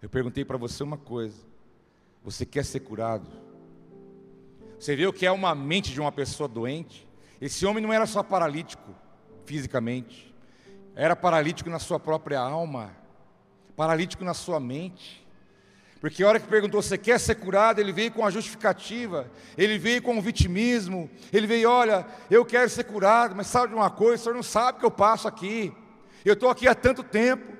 Eu perguntei para você uma coisa: você quer ser curado? Você viu que é uma mente de uma pessoa doente? Esse homem não era só paralítico fisicamente, era paralítico na sua própria alma, paralítico na sua mente. Porque a hora que perguntou, você quer ser curado? Ele veio com a justificativa, ele veio com o vitimismo, ele veio, olha, eu quero ser curado, mas sabe de uma coisa, o senhor não sabe que eu passo aqui, eu estou aqui há tanto tempo,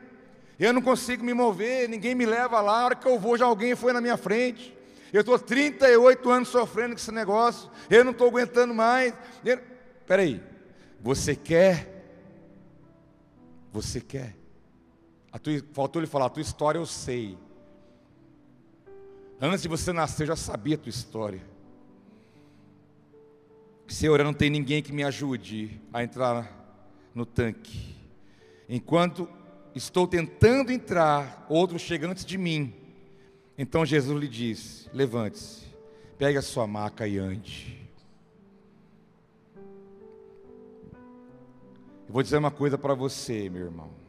eu não consigo me mover, ninguém me leva lá. A hora que eu vou, já alguém foi na minha frente. Eu estou 38 anos sofrendo com esse negócio. Eu não estou aguentando mais. Espera aí. Você quer? Você quer? Tua, faltou ele falar, a tua história eu sei. Antes de você nascer, eu já sabia a tua história. Senhor, não tem ninguém que me ajude a entrar no tanque. Enquanto estou tentando entrar, outro chega antes de mim. Então Jesus lhe disse: Levante-se, pegue a sua maca e ande. Eu vou dizer uma coisa para você, meu irmão.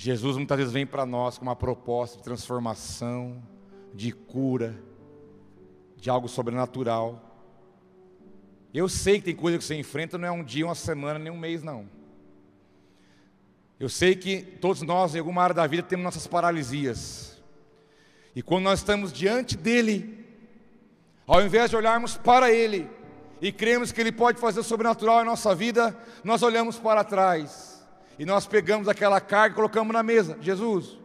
Jesus muitas vezes vem para nós com uma proposta de transformação, de cura, de algo sobrenatural. Eu sei que tem coisa que você enfrenta, não é um dia, uma semana, nem um mês, não. Eu sei que todos nós, em alguma área da vida, temos nossas paralisias. E quando nós estamos diante dEle, ao invés de olharmos para Ele e cremos que Ele pode fazer o sobrenatural em nossa vida, nós olhamos para trás e nós pegamos aquela carga e colocamos na mesa. Jesus,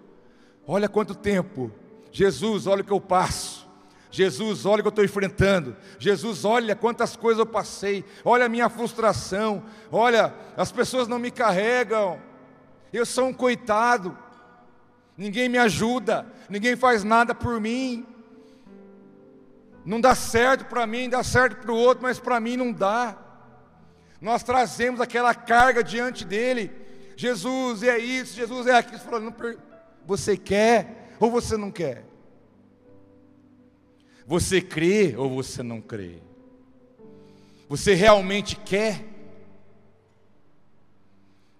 olha quanto tempo. Jesus, olha o que eu passo. Jesus, olha o que eu estou enfrentando. Jesus, olha quantas coisas eu passei. Olha a minha frustração. Olha, as pessoas não me carregam. Eu sou um coitado. Ninguém me ajuda. Ninguém faz nada por mim. Não dá certo para mim, dá certo para o outro, mas para mim não dá. Nós trazemos aquela carga diante dele. Jesus é isso, Jesus é aquilo. Você quer ou você não quer? Você crê ou você não crê? Você realmente quer?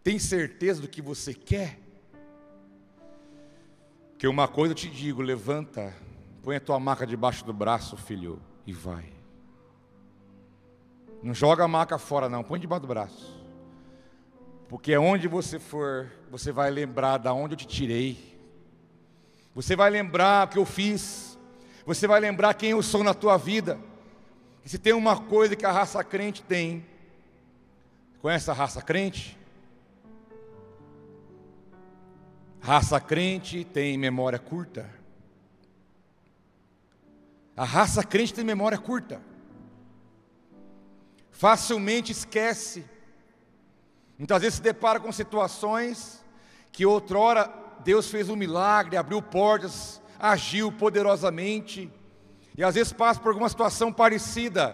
Tem certeza do que você quer? Que uma coisa eu te digo, levanta, põe a tua maca debaixo do braço, filho, e vai. Não joga a maca fora não, põe debaixo do braço. Porque onde você for, você vai lembrar da onde eu te tirei. Você vai lembrar o que eu fiz. Você vai lembrar quem eu sou na tua vida. E se tem uma coisa que a raça crente tem, conhece a raça crente? Raça crente tem memória curta. A raça crente tem memória curta. Facilmente esquece. Muitas vezes se depara com situações que outrora Deus fez um milagre, abriu portas agiu poderosamente, e às vezes passa por alguma situação parecida,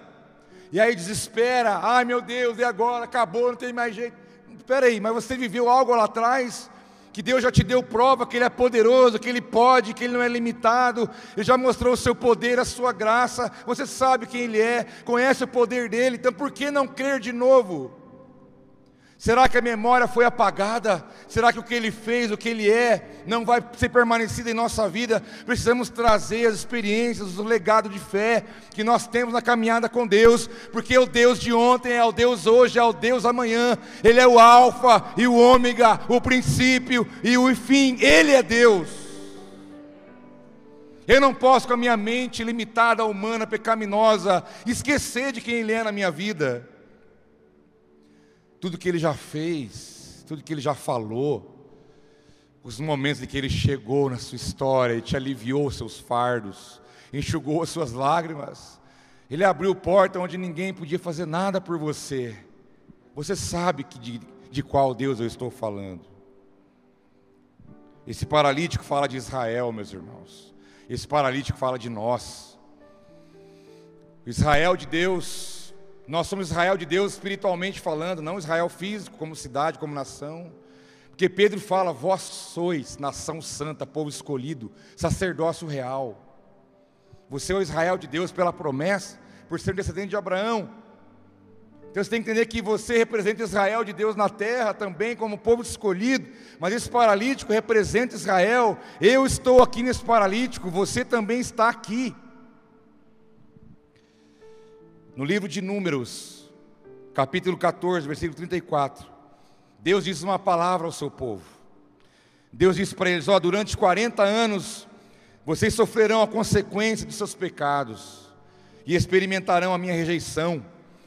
e aí desespera, ai meu Deus, e agora? Acabou, não tem mais jeito. Espera aí, mas você viveu algo lá atrás, que Deus já te deu prova que Ele é poderoso, que Ele pode, que Ele não é limitado, Ele já mostrou o seu poder, a sua graça, você sabe quem Ele é, conhece o poder dEle, então por que não crer de novo? Será que a memória foi apagada? Será que o que ele fez, o que ele é, não vai ser permanecido em nossa vida? Precisamos trazer as experiências, o legado de fé que nós temos na caminhada com Deus, porque o Deus de ontem é o Deus hoje, é o Deus amanhã. Ele é o Alfa e o Ômega, o princípio e o fim. Ele é Deus. Eu não posso, com a minha mente limitada, humana, pecaminosa, esquecer de quem Ele é na minha vida tudo que ele já fez, tudo que ele já falou, os momentos em que ele chegou na sua história e te aliviou seus fardos, enxugou as suas lágrimas, ele abriu porta onde ninguém podia fazer nada por você. Você sabe que de, de qual Deus eu estou falando. Esse paralítico fala de Israel, meus irmãos. Esse paralítico fala de nós. Israel de Deus nós somos Israel de Deus espiritualmente falando, não Israel físico, como cidade, como nação. Porque Pedro fala: Vós sois nação santa, povo escolhido, sacerdócio real. Você é o Israel de Deus pela promessa, por ser descendente de Abraão. Então você tem que entender que você representa Israel de Deus na terra também, como povo escolhido, mas esse paralítico representa Israel. Eu estou aqui nesse paralítico, você também está aqui. No livro de Números, capítulo 14, versículo 34, Deus diz uma palavra ao seu povo. Deus disse para eles: Ó, durante 40 anos vocês sofrerão a consequência de seus pecados e experimentarão a minha rejeição.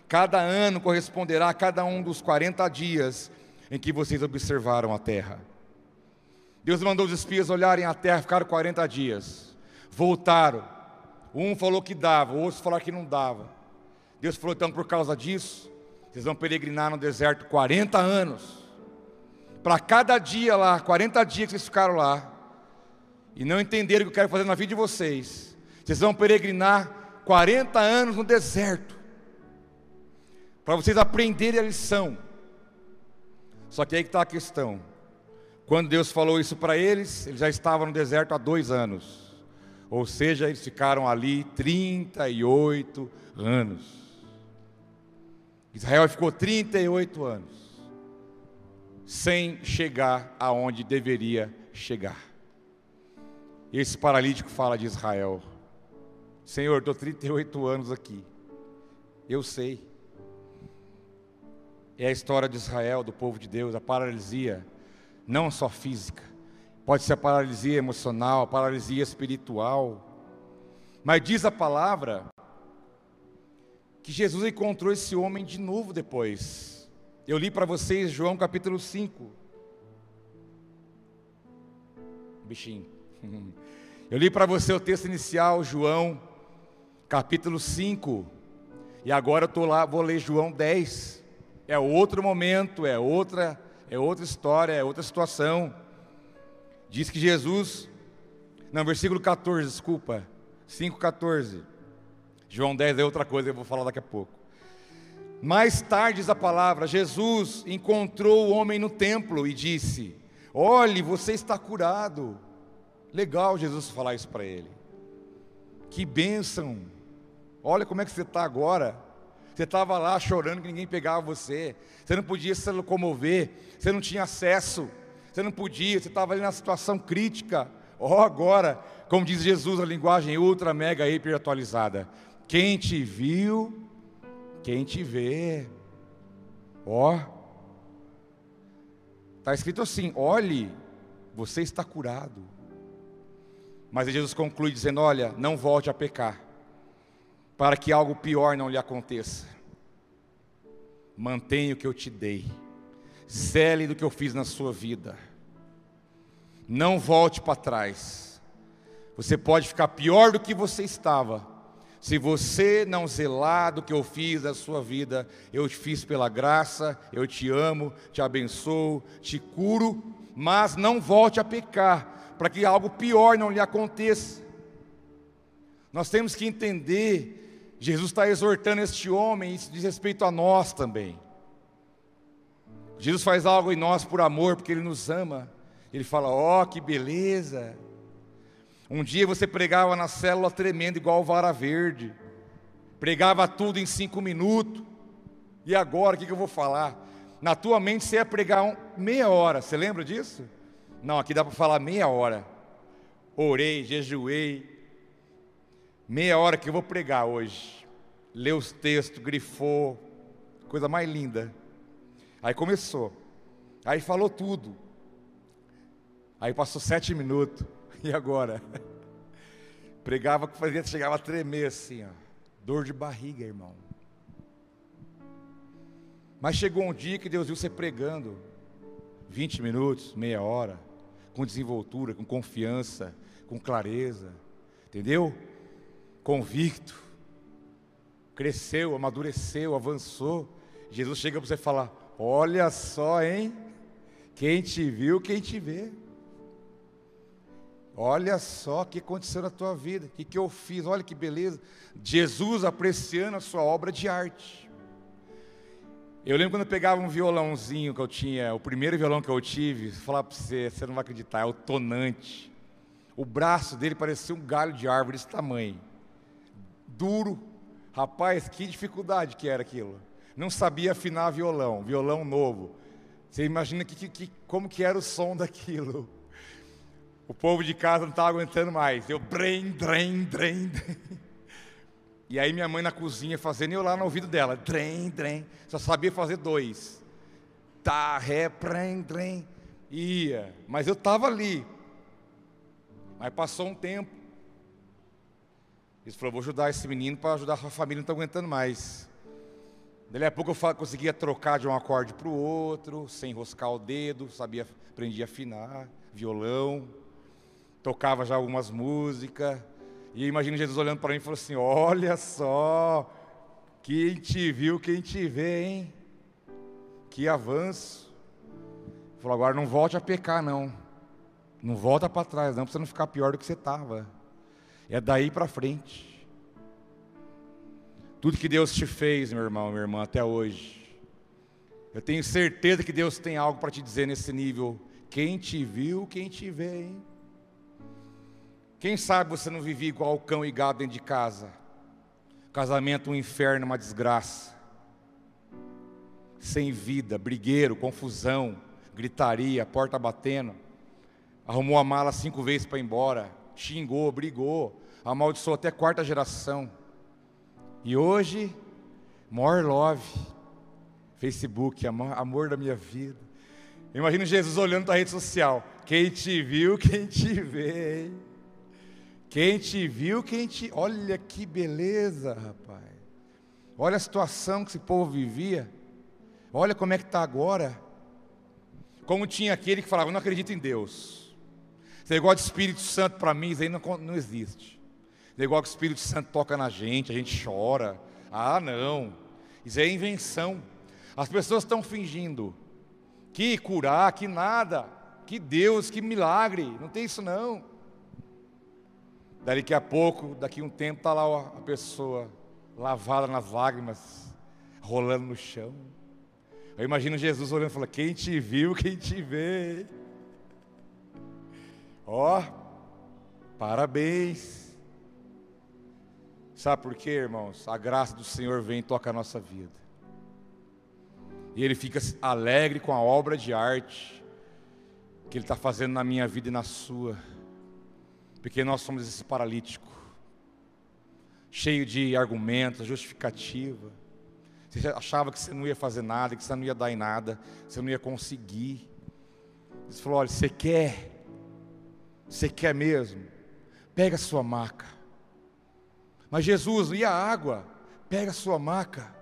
Cada ano corresponderá a cada um dos 40 dias em que vocês observaram a terra. Deus mandou os espias olharem a terra, ficaram 40 dias. Voltaram. Um falou que dava, o outro falou que não dava. Deus falou, então, por causa disso, vocês vão peregrinar no deserto 40 anos. Para cada dia lá, 40 dias que vocês ficaram lá, e não entenderam o que eu quero fazer na vida de vocês, vocês vão peregrinar 40 anos no deserto. para vocês aprenderem a lição. Só que aí está a questão. Quando Deus falou isso para eles, eles já estavam no deserto há dois anos. Ou seja, eles ficaram ali 38 anos. Israel ficou 38 anos sem chegar aonde deveria chegar. Esse paralítico fala de Israel: Senhor, estou 38 anos aqui. Eu sei. É a história de Israel, do povo de Deus, a paralisia, não só física, pode ser a paralisia emocional, a paralisia espiritual. Mas diz a palavra que Jesus encontrou esse homem de novo depois. Eu li para vocês João capítulo 5. Bichinho. [laughs] Eu li para você o texto inicial, João capítulo 5. E agora eu estou lá, vou ler João 10. É outro momento, é outra, é outra história, é outra situação. Diz que Jesus, não, versículo 14, desculpa, 5,14. João 10 é outra coisa, eu vou falar daqui a pouco. Mais tarde diz a palavra: Jesus encontrou o homem no templo e disse: Olhe, você está curado. Legal Jesus falar isso para ele. Que bênção. Olha como é que você está agora. Você estava lá chorando que ninguém pegava você. Você não podia se locomover. Você não tinha acesso. Você não podia. Você estava ali na situação crítica. Ó, oh, agora, como diz Jesus, a linguagem ultra, mega, hiper atualizada. Quem te viu, quem te vê. Ó. Está escrito assim: olhe, você está curado. Mas Jesus conclui dizendo: Olha, não volte a pecar, para que algo pior não lhe aconteça. Mantenha o que eu te dei, zele do que eu fiz na sua vida. Não volte para trás. Você pode ficar pior do que você estava, se você não zelar do que eu fiz na sua vida, eu te fiz pela graça, eu te amo, te abençoo, te curo, mas não volte a pecar, para que algo pior não lhe aconteça. Nós temos que entender, Jesus está exortando este homem, isso diz respeito a nós também. Jesus faz algo em nós por amor, porque Ele nos ama. Ele fala: Ó, oh, que beleza. Um dia você pregava na célula tremendo, igual vara verde, pregava tudo em cinco minutos, e agora o que, eu vou falar? Na tua mente você ia pregar um, meia hora, você lembra disso? Não, aqui dá para falar meia hora. Orei, jejuei. Meia hora que eu vou pregar hoje. Leu os textos, grifou. Coisa mais linda. Aí começou. Aí falou tudo. Aí passou sete minutos. [laughs] E agora? Pregava que fazia, chegava a tremer assim, ó. Dor de barriga, irmão. Mas chegou um dia que Deus viu você pregando. 20 minutos, meia hora com desenvoltura, com confiança, com clareza, entendeu? Convicto, cresceu, amadureceu, avançou. Jesus chega para você falar: Olha só, hein? Quem te viu, quem te vê. Olha só o que aconteceu na tua vida, o que, que eu fiz, olha que beleza. Jesus apreciando a sua obra de arte. Eu lembro quando eu pegava um violãozinho que eu tinha, o primeiro violão que eu tive, vou falar para você, você não vai acreditar, é o tonante. O braço dele parecia um galho de árvore desse tamanho. Duro. Rapaz, que dificuldade que era aquilo. Não sabia afinar violão, violão novo. Você imagina que, que, que como que era o som [laughs] daquilo. O povo de casa não estava aguentando mais. Eu, drem, drem, drem, drem. E aí minha mãe na cozinha fazendo e eu lá no ouvido dela, trem, trem, só sabia fazer dois. Tá, ré, prem, trem. Ia, mas eu estava ali. Aí passou um tempo. Ele falou, vou ajudar esse menino para ajudar a sua família, não está aguentando mais. Daí a pouco eu conseguia trocar de um acorde para o outro, sem enroscar o dedo, sabia, aprendia a afinar, violão, tocava já algumas músicas. E eu imagino Jesus olhando para mim e falou assim: Olha só, quem te viu, quem te vê, hein? Que avanço. Ele falou: Agora não volte a pecar, não. Não volta para trás, não, para você não ficar pior do que você estava. É daí para frente. tudo que Deus te fez, meu irmão, minha irmã, até hoje. Eu tenho certeza que Deus tem algo para te dizer nesse nível. Quem te viu, quem te vê, hein? Quem sabe você não vivia igual cão e gado dentro de casa? Casamento um inferno, uma desgraça. Sem vida, brigueiro, confusão, gritaria, porta batendo. Arrumou a mala cinco vezes para ir embora, xingou, brigou, amaldiçoou até quarta geração. E hoje, more love, Facebook, amor, da minha vida. Imagina Jesus olhando para a rede social. Quem te viu, quem te vê. Quem te viu, quem te. Olha que beleza, rapaz. Olha a situação que esse povo vivia. Olha como é que está agora. Como tinha aquele que falava, não acredito em Deus. Esse negócio de Espírito Santo para mim, isso aí não, não existe. Esse negócio que o Espírito Santo toca na gente, a gente chora. Ah, não. Isso é invenção. As pessoas estão fingindo que curar, que nada, que Deus, que milagre. Não tem isso não. Daqui a pouco, daqui a um tempo, está lá a pessoa lavada nas lágrimas, rolando no chão. Eu imagino Jesus olhando e falando: Quem te viu, quem te vê. Ó, parabéns. Sabe por quê, irmãos? A graça do Senhor vem e toca a nossa vida. E Ele fica alegre com a obra de arte que Ele está fazendo na minha vida e na sua. Porque nós somos esse paralítico, cheio de argumentos, justificativa você achava que você não ia fazer nada, que você não ia dar em nada, você não ia conseguir. Ele falou: olha, você quer, você quer mesmo, pega a sua maca. Mas Jesus, e a água? Pega a sua maca.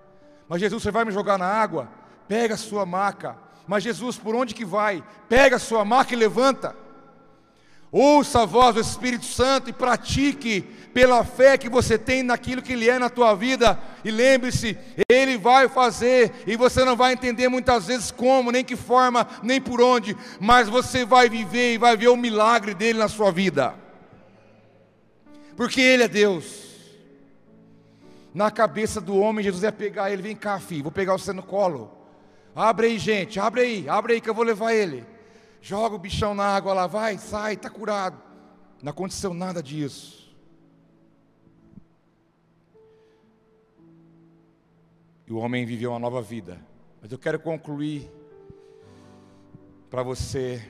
Mas Jesus, você vai me jogar na água? Pega a sua maca. Mas Jesus, por onde que vai? Pega a sua maca e levanta. Ouça a voz do Espírito Santo e pratique pela fé que você tem naquilo que Ele é na tua vida. E lembre-se, Ele vai fazer, e você não vai entender muitas vezes como, nem que forma, nem por onde, mas você vai viver e vai ver o milagre dele na sua vida. Porque Ele é Deus. Na cabeça do homem, Jesus é pegar ele, vem cá, filho, vou pegar você no colo. Abre aí, gente, abre aí, abre aí que eu vou levar ele joga o bichão na água lá, vai, sai, está curado. Não aconteceu nada disso. E o homem viveu uma nova vida. Mas eu quero concluir para você,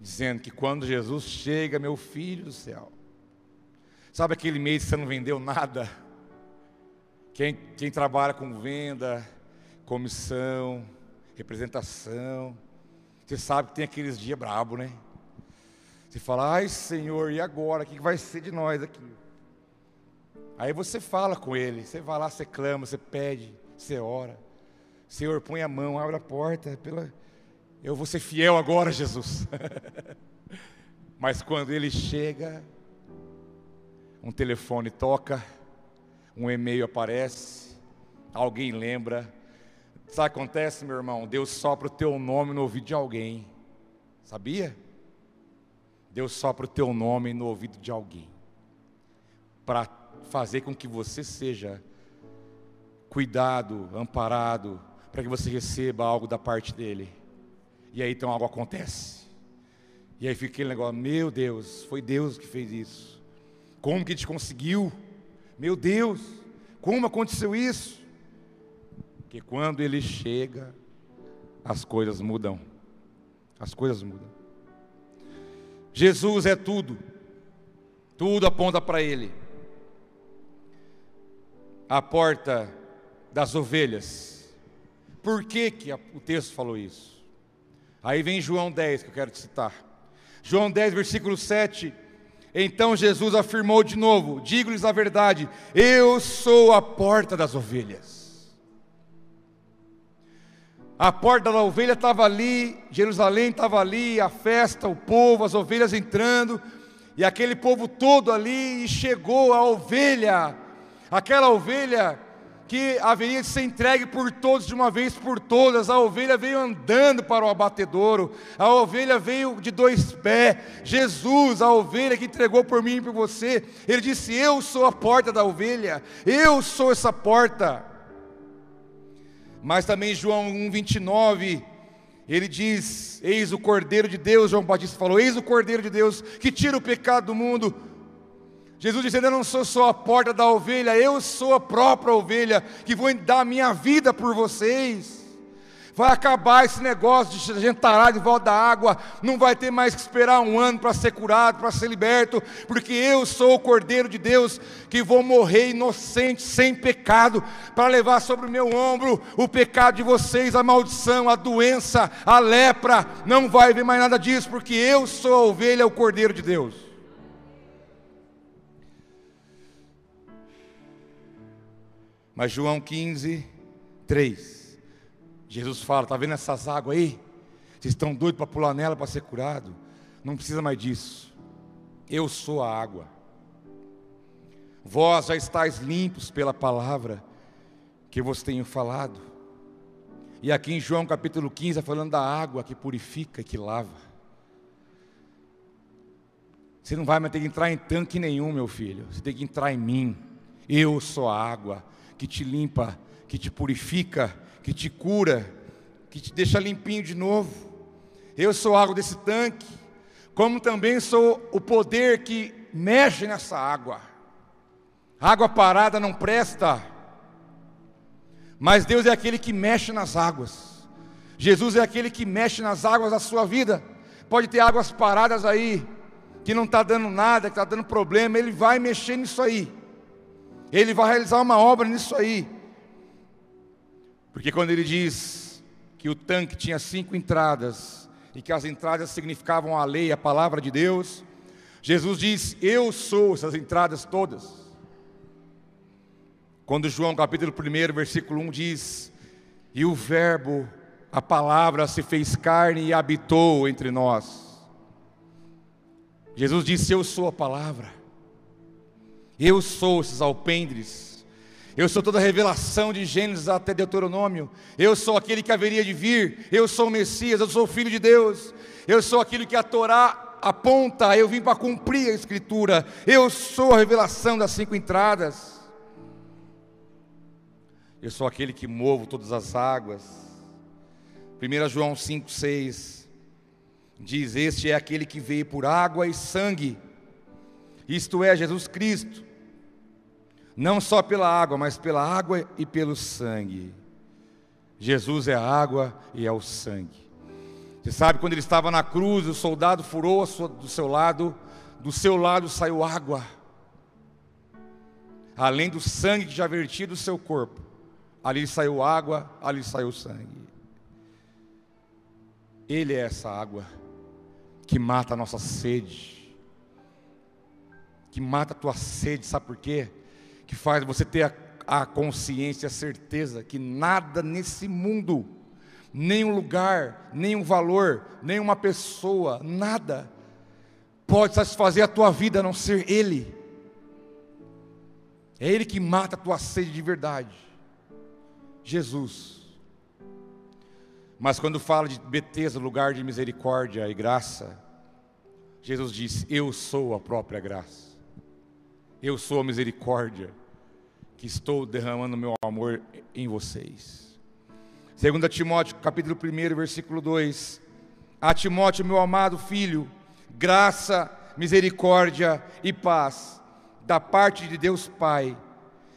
dizendo que quando Jesus chega, meu filho do céu, sabe aquele mês que você não vendeu nada? Quem, quem trabalha com venda, comissão, representação, você sabe que tem aqueles dias brabo, né? Você fala, ai Senhor, e agora? O que vai ser de nós aqui? Aí você fala com ele, você vai lá, você clama, você pede, você ora. Senhor, põe a mão, abre a porta. Pela... Eu vou ser fiel agora, Jesus. [laughs] Mas quando ele chega, um telefone toca, um e-mail aparece, alguém lembra, Sabe o que acontece, meu irmão? Deus sopra o teu nome no ouvido de alguém. Sabia? Deus sopra o teu nome no ouvido de alguém. Para fazer com que você seja cuidado, amparado, para que você receba algo da parte dele. E aí então algo acontece. E aí fica aquele negócio, meu Deus, foi Deus que fez isso. Como que gente conseguiu? Meu Deus, como aconteceu isso? Que quando ele chega, as coisas mudam. As coisas mudam. Jesus é tudo. Tudo aponta para ele. A porta das ovelhas. Por que, que o texto falou isso? Aí vem João 10, que eu quero te citar. João 10, versículo 7. Então Jesus afirmou de novo: Digo-lhes a verdade, eu sou a porta das ovelhas. A porta da ovelha estava ali, Jerusalém estava ali, a festa, o povo, as ovelhas entrando, e aquele povo todo ali, e chegou a ovelha, aquela ovelha que haveria de ser entregue por todos de uma vez por todas. A ovelha veio andando para o abatedouro, a ovelha veio de dois pés. Jesus, a ovelha que entregou por mim e por você, ele disse: Eu sou a porta da ovelha, eu sou essa porta. Mas também João 1,29, ele diz: Eis o Cordeiro de Deus, João Batista falou: Eis o Cordeiro de Deus que tira o pecado do mundo. Jesus dizendo: Eu não sou só a porta da ovelha, eu sou a própria ovelha que vou dar a minha vida por vocês. Vai acabar esse negócio de a gente tarar de volta da água, não vai ter mais que esperar um ano para ser curado, para ser liberto, porque eu sou o Cordeiro de Deus que vou morrer inocente, sem pecado, para levar sobre o meu ombro o pecado de vocês, a maldição, a doença, a lepra. Não vai haver mais nada disso, porque eu sou a ovelha, o Cordeiro de Deus. Mas João 15, 3. Jesus fala: está vendo essas águas aí? Vocês estão doidos para pular nela para ser curado? Não precisa mais disso. Eu sou a água. Vós já estáis limpos pela palavra que vos tenho falado. E aqui em João capítulo 15, falando da água que purifica e que lava. Você não vai mais ter que entrar em tanque nenhum, meu filho. Você tem que entrar em mim. Eu sou a água que te limpa, que te purifica, que te cura, que te deixa limpinho de novo. Eu sou água desse tanque, como também sou o poder que mexe nessa água. Água parada não presta, mas Deus é aquele que mexe nas águas. Jesus é aquele que mexe nas águas da sua vida. Pode ter águas paradas aí, que não está dando nada, que está dando problema, Ele vai mexer nisso aí. Ele vai realizar uma obra nisso aí. Porque quando ele diz que o tanque tinha cinco entradas, e que as entradas significavam a lei, a palavra de Deus, Jesus diz: Eu sou essas entradas todas. Quando João capítulo 1, versículo 1 diz: E o Verbo, a palavra, se fez carne e habitou entre nós. Jesus disse: Eu sou a palavra. Eu sou esses alpendres. Eu sou toda a revelação de Gênesis até Deuteronômio. Eu sou aquele que haveria de vir. Eu sou o Messias, eu sou o Filho de Deus. Eu sou aquele que a Torá aponta. Eu vim para cumprir a Escritura. Eu sou a revelação das cinco entradas. Eu sou aquele que movo todas as águas. 1 João 5,6 diz: Este é aquele que veio por água e sangue isto é, Jesus Cristo, não só pela água, mas pela água e pelo sangue. Jesus é a água e é o sangue. Você sabe, quando ele estava na cruz, o soldado furou do seu lado, do seu lado saiu água, além do sangue que já vertia do seu corpo, ali saiu água, ali saiu sangue. Ele é essa água que mata a nossa sede, que mata a tua sede, sabe por quê? Que faz você ter a, a consciência, a certeza que nada nesse mundo, nenhum lugar, nenhum valor, nenhuma pessoa, nada, pode satisfazer a tua vida a não ser Ele. É Ele que mata a tua sede de verdade. Jesus. Mas quando fala de Betesda, lugar de misericórdia e graça, Jesus diz: Eu sou a própria graça. Eu sou a misericórdia que estou derramando meu amor em vocês. 2 Timóteo, capítulo 1, versículo 2. A Timóteo, meu amado filho, graça, misericórdia e paz da parte de Deus Pai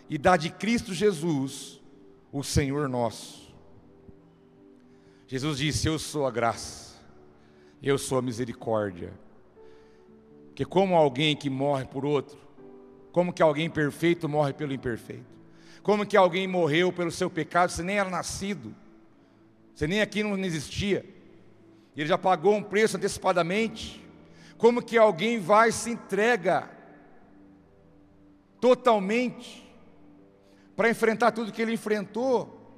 e da de Cristo Jesus, o Senhor nosso. Jesus disse: Eu sou a graça, eu sou a misericórdia. Que como alguém que morre por outro, como que alguém perfeito morre pelo imperfeito? Como que alguém morreu pelo seu pecado, você nem era nascido, você nem aqui não existia, ele já pagou um preço antecipadamente. Como que alguém vai se entrega totalmente para enfrentar tudo que ele enfrentou,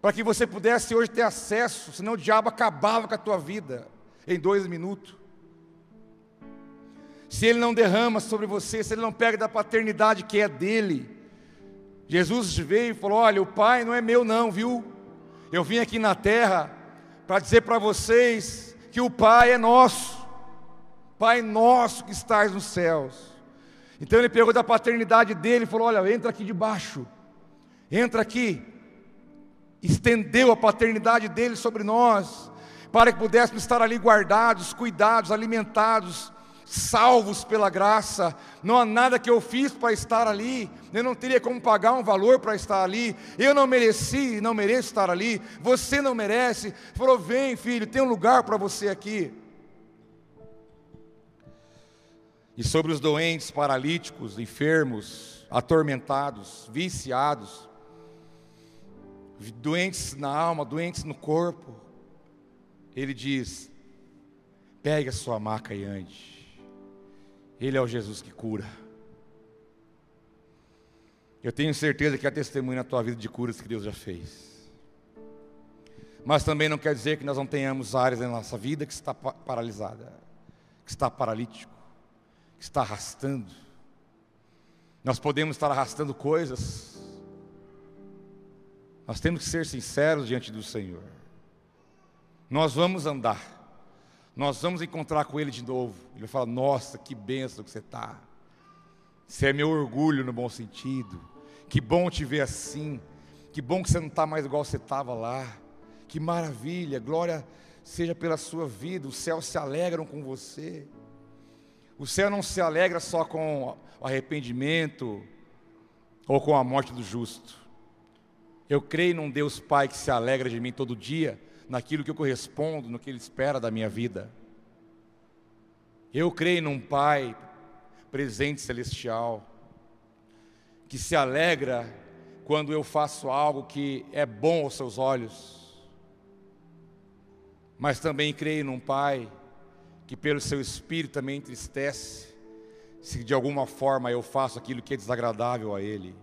para que você pudesse hoje ter acesso, senão o diabo acabava com a tua vida em dois minutos se Ele não derrama sobre você, se Ele não pega da paternidade que é dele, Jesus veio e falou: Olha, o Pai não é meu, não, viu? Eu vim aqui na terra para dizer para vocês que o Pai é nosso, Pai nosso que estás nos céus. Então ele pegou da paternidade dele e falou: Olha, entra aqui debaixo, entra aqui. Estendeu a paternidade dele sobre nós, para que pudéssemos estar ali guardados, cuidados, alimentados, salvos pela graça. Não há nada que eu fiz para estar ali. Eu não teria como pagar um valor para estar ali. Eu não mereci, não mereço estar ali. Você não merece. Falou: "Vem, filho, tem um lugar para você aqui". E sobre os doentes, paralíticos, enfermos, atormentados, viciados, doentes na alma, doentes no corpo, ele diz: pegue a sua maca e ande. Ele é o Jesus que cura. Eu tenho certeza que há testemunho na tua vida de curas que Deus já fez. Mas também não quer dizer que nós não tenhamos áreas na nossa vida que está paralisada, que está paralítico, que está arrastando. Nós podemos estar arrastando coisas. Nós temos que ser sinceros diante do Senhor. Nós vamos andar nós vamos encontrar com Ele de novo. Ele vai falar: Nossa, que benção que você está. Você é meu orgulho no bom sentido. Que bom te ver assim. Que bom que você não está mais igual você estava lá. Que maravilha, glória seja pela sua vida. Os céus se alegram com você. O céu não se alegra só com o arrependimento ou com a morte do justo. Eu creio num Deus Pai que se alegra de mim todo dia naquilo que eu correspondo, no que Ele espera da minha vida. Eu creio num Pai presente celestial, que se alegra quando eu faço algo que é bom aos seus olhos, mas também creio num Pai que, pelo seu Espírito, também entristece, se de alguma forma eu faço aquilo que é desagradável a Ele,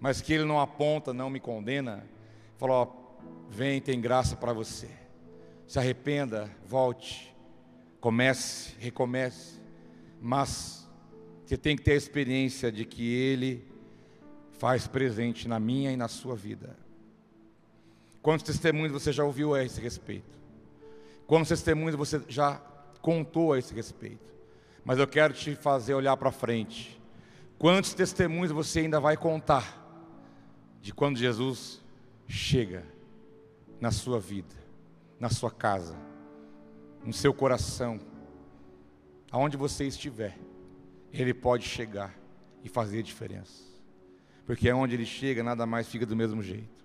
mas que Ele não aponta, não me condena, falou: Vem, tem graça para você. Se arrependa, volte, comece, recomece. Mas você tem que ter a experiência de que Ele faz presente na minha e na sua vida. Quantos testemunhos você já ouviu a esse respeito? Quantos testemunhos você já contou a esse respeito? Mas eu quero te fazer olhar para frente. Quantos testemunhos você ainda vai contar de quando Jesus chega? Na sua vida, na sua casa, no seu coração, aonde você estiver, Ele pode chegar e fazer diferença, porque é onde Ele chega, nada mais fica do mesmo jeito.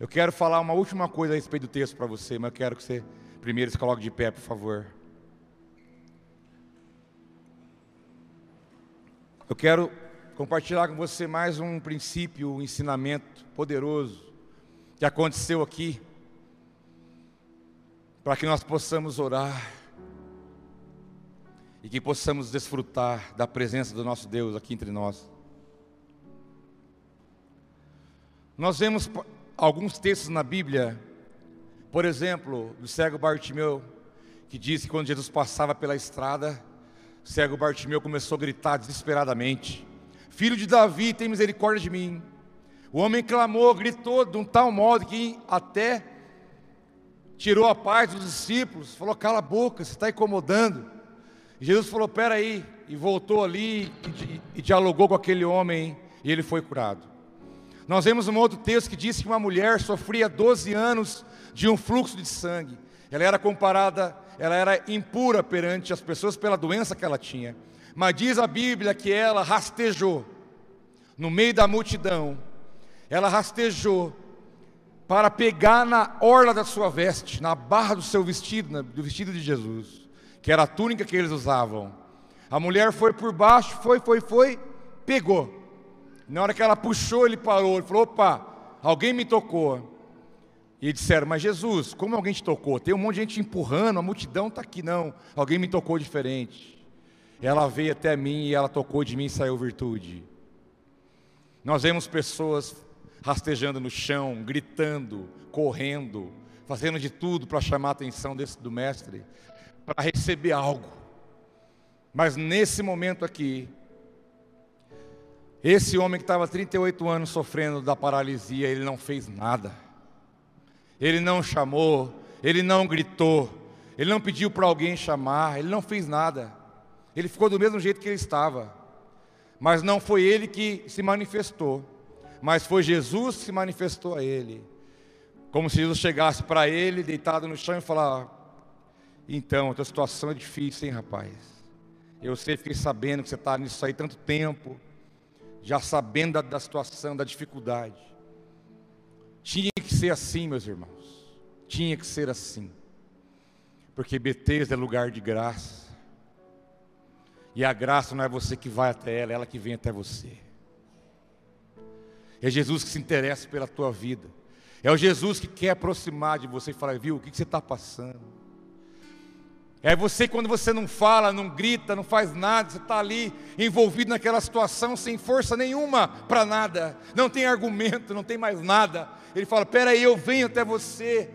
Eu quero falar uma última coisa a respeito do texto para você, mas eu quero que você primeiro se coloque de pé, por favor. Eu quero compartilhar com você mais um princípio, um ensinamento poderoso que aconteceu aqui, para que nós possamos orar e que possamos desfrutar da presença do nosso Deus aqui entre nós. Nós vemos alguns textos na Bíblia, por exemplo, do cego Bartimeu, que diz que quando Jesus passava pela estrada, o cego Bartimeu começou a gritar desesperadamente: Filho de Davi, tem misericórdia de mim. O homem clamou, gritou de um tal modo que até tirou a paz dos discípulos, falou: cala a boca, você está incomodando. E Jesus falou: peraí, e voltou ali e, e dialogou com aquele homem e ele foi curado. Nós vemos um outro texto que diz que uma mulher sofria 12 anos de um fluxo de sangue. Ela era comparada, ela era impura perante as pessoas pela doença que ela tinha. Mas diz a Bíblia que ela rastejou no meio da multidão ela rastejou para pegar na orla da sua veste, na barra do seu vestido, do vestido de Jesus, que era a túnica que eles usavam. A mulher foi por baixo, foi, foi, foi, pegou. Na hora que ela puxou, ele parou, ele falou: opa, alguém me tocou. E disseram, mas Jesus, como alguém te tocou? Tem um monte de gente empurrando, a multidão está aqui, não. Alguém me tocou diferente. Ela veio até mim e ela tocou de mim e saiu virtude. Nós vemos pessoas rastejando no chão, gritando, correndo, fazendo de tudo para chamar a atenção desse, do mestre, para receber algo. Mas nesse momento aqui, Esse homem que estava 38 anos sofrendo da paralisia, ele não fez nada. Ele não chamou, ele não gritou, ele não pediu para alguém chamar, ele não fez nada. Ele ficou do mesmo jeito que ele estava. Mas não foi ele que se manifestou, mas foi Jesus que se manifestou a ele. Como se Jesus chegasse para ele, deitado no chão, e falar: Então, a tua situação é difícil, hein, rapaz? Eu sei, fiquei sabendo que você está nisso aí tanto tempo já sabendo da, da situação, da dificuldade. Tinha que ser assim, meus irmãos. Tinha que ser assim. Porque Betesda é lugar de graça. E a graça não é você que vai até ela, é ela que vem até você. É Jesus que se interessa pela tua vida. É o Jesus que quer aproximar de você e falar, viu, o que você está passando? É você quando você não fala, não grita, não faz nada, você está ali envolvido naquela situação sem força nenhuma para nada, não tem argumento, não tem mais nada. Ele fala: Peraí, eu venho até você.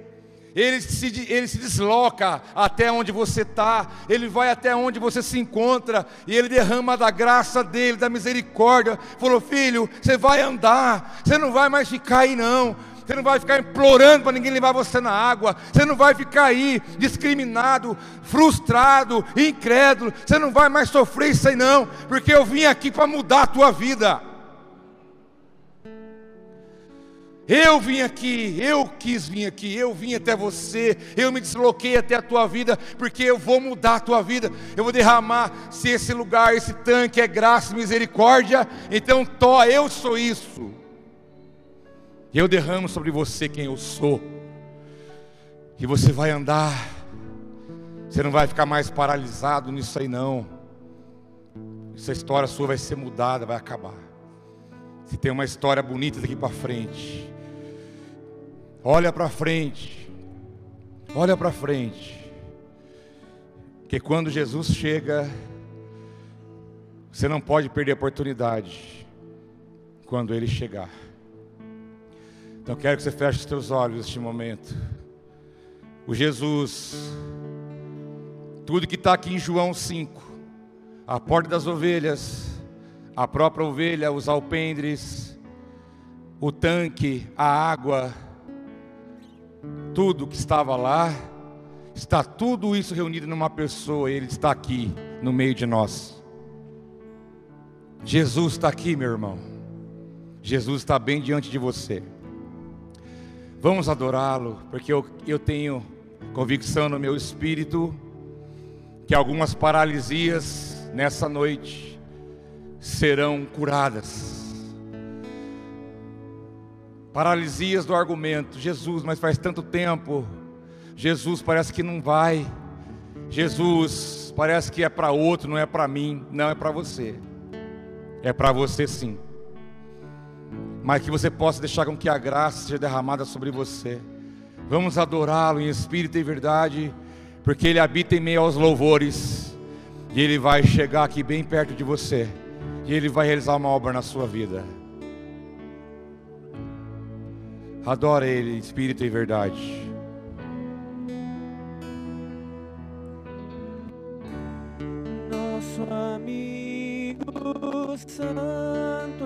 Ele se, ele se desloca até onde você está, ele vai até onde você se encontra, e ele derrama da graça dele, da misericórdia. Falou: Filho, você vai andar, você não vai mais ficar aí, não você não vai ficar implorando para ninguém levar você na água, você não vai ficar aí discriminado, frustrado, incrédulo, você não vai mais sofrer isso aí não, porque eu vim aqui para mudar a tua vida. Eu vim aqui, eu quis vir aqui, eu vim até você, eu me desloquei até a tua vida, porque eu vou mudar a tua vida, eu vou derramar, se esse lugar, esse tanque é graça e misericórdia, então to, eu sou isso. Eu derramo sobre você quem eu sou. E você vai andar. Você não vai ficar mais paralisado nisso aí não. Essa história sua vai ser mudada, vai acabar. Se tem uma história bonita daqui para frente. Olha para frente. Olha para frente. Porque quando Jesus chega, você não pode perder a oportunidade quando ele chegar. Então quero que você feche os teus olhos neste momento. O Jesus, tudo que está aqui em João 5, a porta das ovelhas, a própria ovelha, os alpendres, o tanque, a água, tudo que estava lá, está tudo isso reunido numa pessoa, ele está aqui no meio de nós. Jesus está aqui, meu irmão. Jesus está bem diante de você. Vamos adorá-lo, porque eu, eu tenho convicção no meu espírito que algumas paralisias nessa noite serão curadas. Paralisias do argumento, Jesus, mas faz tanto tempo. Jesus parece que não vai. Jesus parece que é para outro, não é para mim, não é para você. É para você sim mas que você possa deixar com que a graça seja derramada sobre você. Vamos adorá-lo em espírito e verdade, porque ele habita em meio aos louvores, e ele vai chegar aqui bem perto de você, e ele vai realizar uma obra na sua vida. Adora ele espírito e verdade. Nosso amigo Santo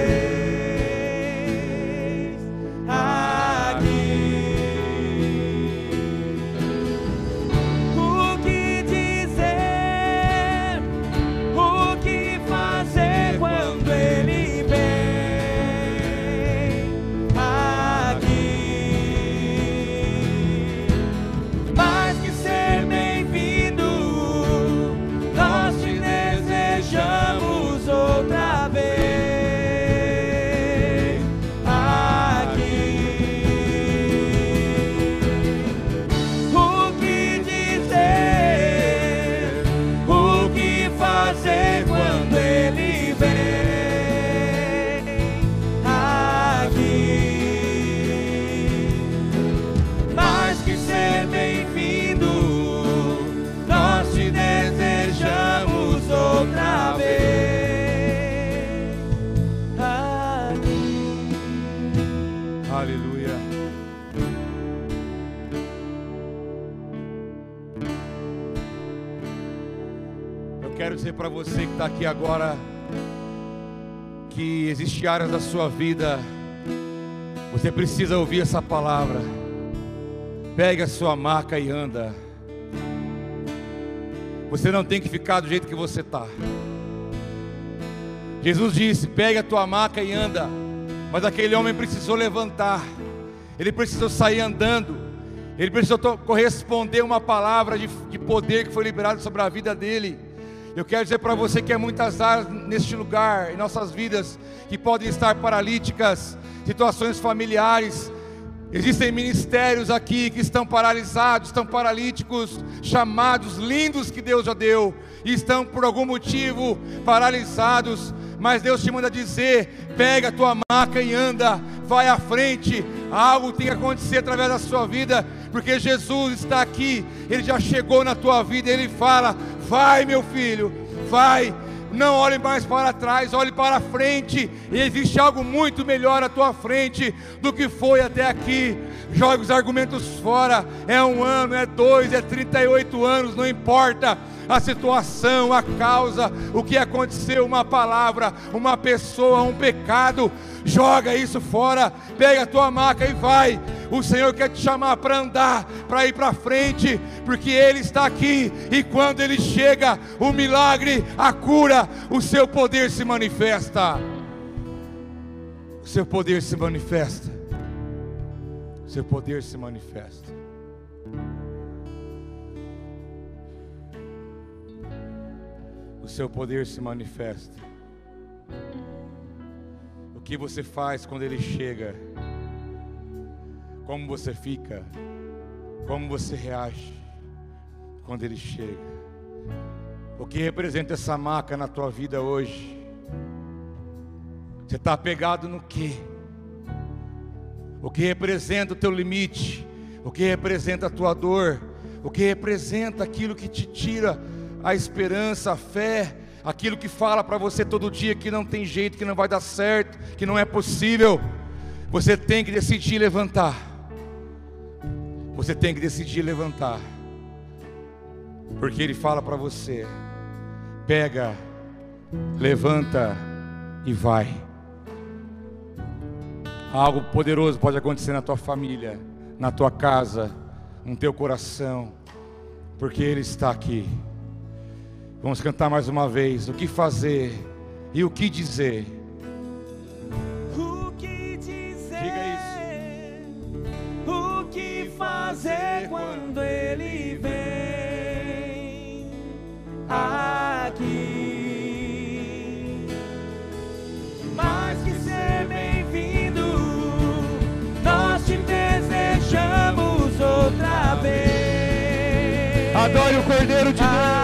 está aqui agora que existe áreas da sua vida, você precisa ouvir essa palavra. Pegue a sua maca e anda. Você não tem que ficar do jeito que você está. Jesus disse: pegue a tua maca e anda. Mas aquele homem precisou levantar, ele precisou sair andando, ele precisou corresponder uma palavra de, de poder que foi liberada sobre a vida dele. Eu quero dizer para você que há muitas áreas neste lugar, em nossas vidas, que podem estar paralíticas, situações familiares, Existem ministérios aqui que estão paralisados, estão paralíticos, chamados lindos que Deus já deu, e estão por algum motivo paralisados, mas Deus te manda dizer: pega a tua maca e anda, vai à frente, algo tem que acontecer através da sua vida, porque Jesus está aqui, Ele já chegou na tua vida, Ele fala: vai meu filho, vai, não olhe mais para trás, olhe para frente. E existe algo muito melhor à tua frente do que foi até aqui. Jogue os argumentos fora. É um ano, é dois, é 38 anos, não importa a situação, a causa, o que aconteceu, uma palavra, uma pessoa, um pecado. Joga isso fora, pega a tua maca e vai. O Senhor quer te chamar para andar, para ir para frente, porque Ele está aqui. E quando Ele chega, o milagre, a cura, o seu poder se manifesta. O seu poder se manifesta. O seu poder se manifesta. Seu poder se manifesta. O que você faz quando Ele chega? Como você fica? Como você reage quando Ele chega? O que representa essa maca na tua vida hoje? Você está apegado no que? O que representa o teu limite? O que representa a tua dor? O que representa aquilo que te tira a esperança, a fé? Aquilo que fala para você todo dia que não tem jeito, que não vai dar certo, que não é possível? Você tem que decidir levantar. Você tem que decidir levantar. Porque ele fala para você: pega, levanta e vai. Algo poderoso pode acontecer na tua família, na tua casa, no teu coração, porque Ele está aqui. Vamos cantar mais uma vez: o que fazer e o que dizer. O que dizer? Diga O que fazer quando ele vem aqui? Mais que ser bem-vindo, nós te desejamos outra vez. Adore o Cordeiro de Deus.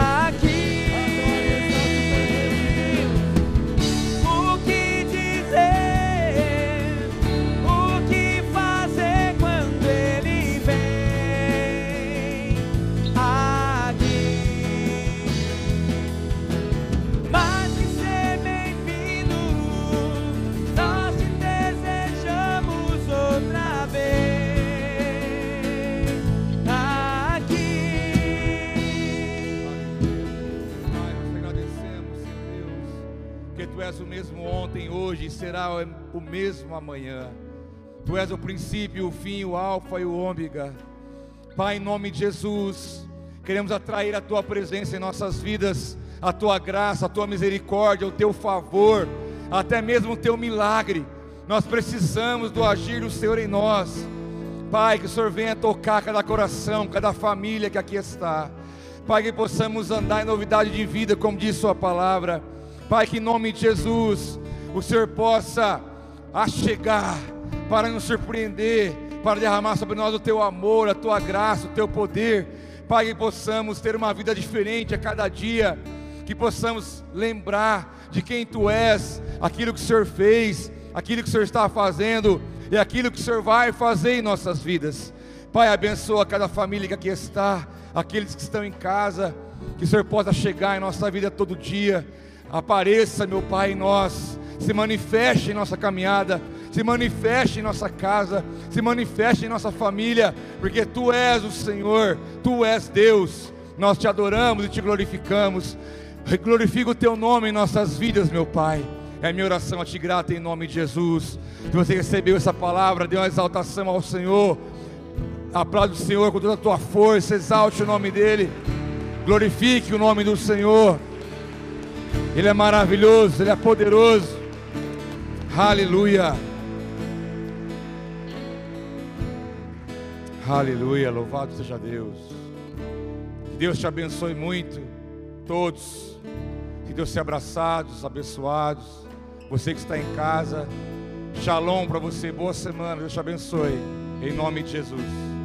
Hoje será o mesmo amanhã. Tu és o princípio, o fim, o alfa e o ômega. Pai, em nome de Jesus, queremos atrair a tua presença em nossas vidas, a tua graça, a tua misericórdia, o teu favor, até mesmo o teu milagre. Nós precisamos do agir do Senhor em nós. Pai, que o Senhor venha tocar cada coração, cada família que aqui está. Pai, que possamos andar em novidade de vida, como diz Sua palavra. Pai, que em nome de Jesus, o Senhor possa achegar para nos surpreender, para derramar sobre nós o Teu amor, a Tua graça, o Teu poder. Pai, que possamos ter uma vida diferente a cada dia, que possamos lembrar de quem Tu és, aquilo que o Senhor fez, aquilo que o Senhor está fazendo e aquilo que o Senhor vai fazer em nossas vidas. Pai, abençoa cada família que aqui está aqueles que estão em casa, que o Senhor possa chegar em nossa vida todo dia. Apareça, meu Pai, em nós, se manifeste em nossa caminhada, se manifeste em nossa casa, se manifeste em nossa família, porque Tu és o Senhor, Tu és Deus. Nós te adoramos e te glorificamos. Glorifica o Teu nome em nossas vidas, meu Pai. É minha oração a Ti grata em nome de Jesus. Se você recebeu essa palavra, dê uma exaltação ao Senhor. Aplaude o Senhor com toda a tua força, exalte o nome dEle, glorifique o nome do Senhor. Ele é maravilhoso, Ele é poderoso. Aleluia. Aleluia, louvado seja Deus. Que Deus te abençoe muito, todos. Que Deus se abraçados, abençoados. Você que está em casa, shalom para você, boa semana, Deus te abençoe. Em nome de Jesus.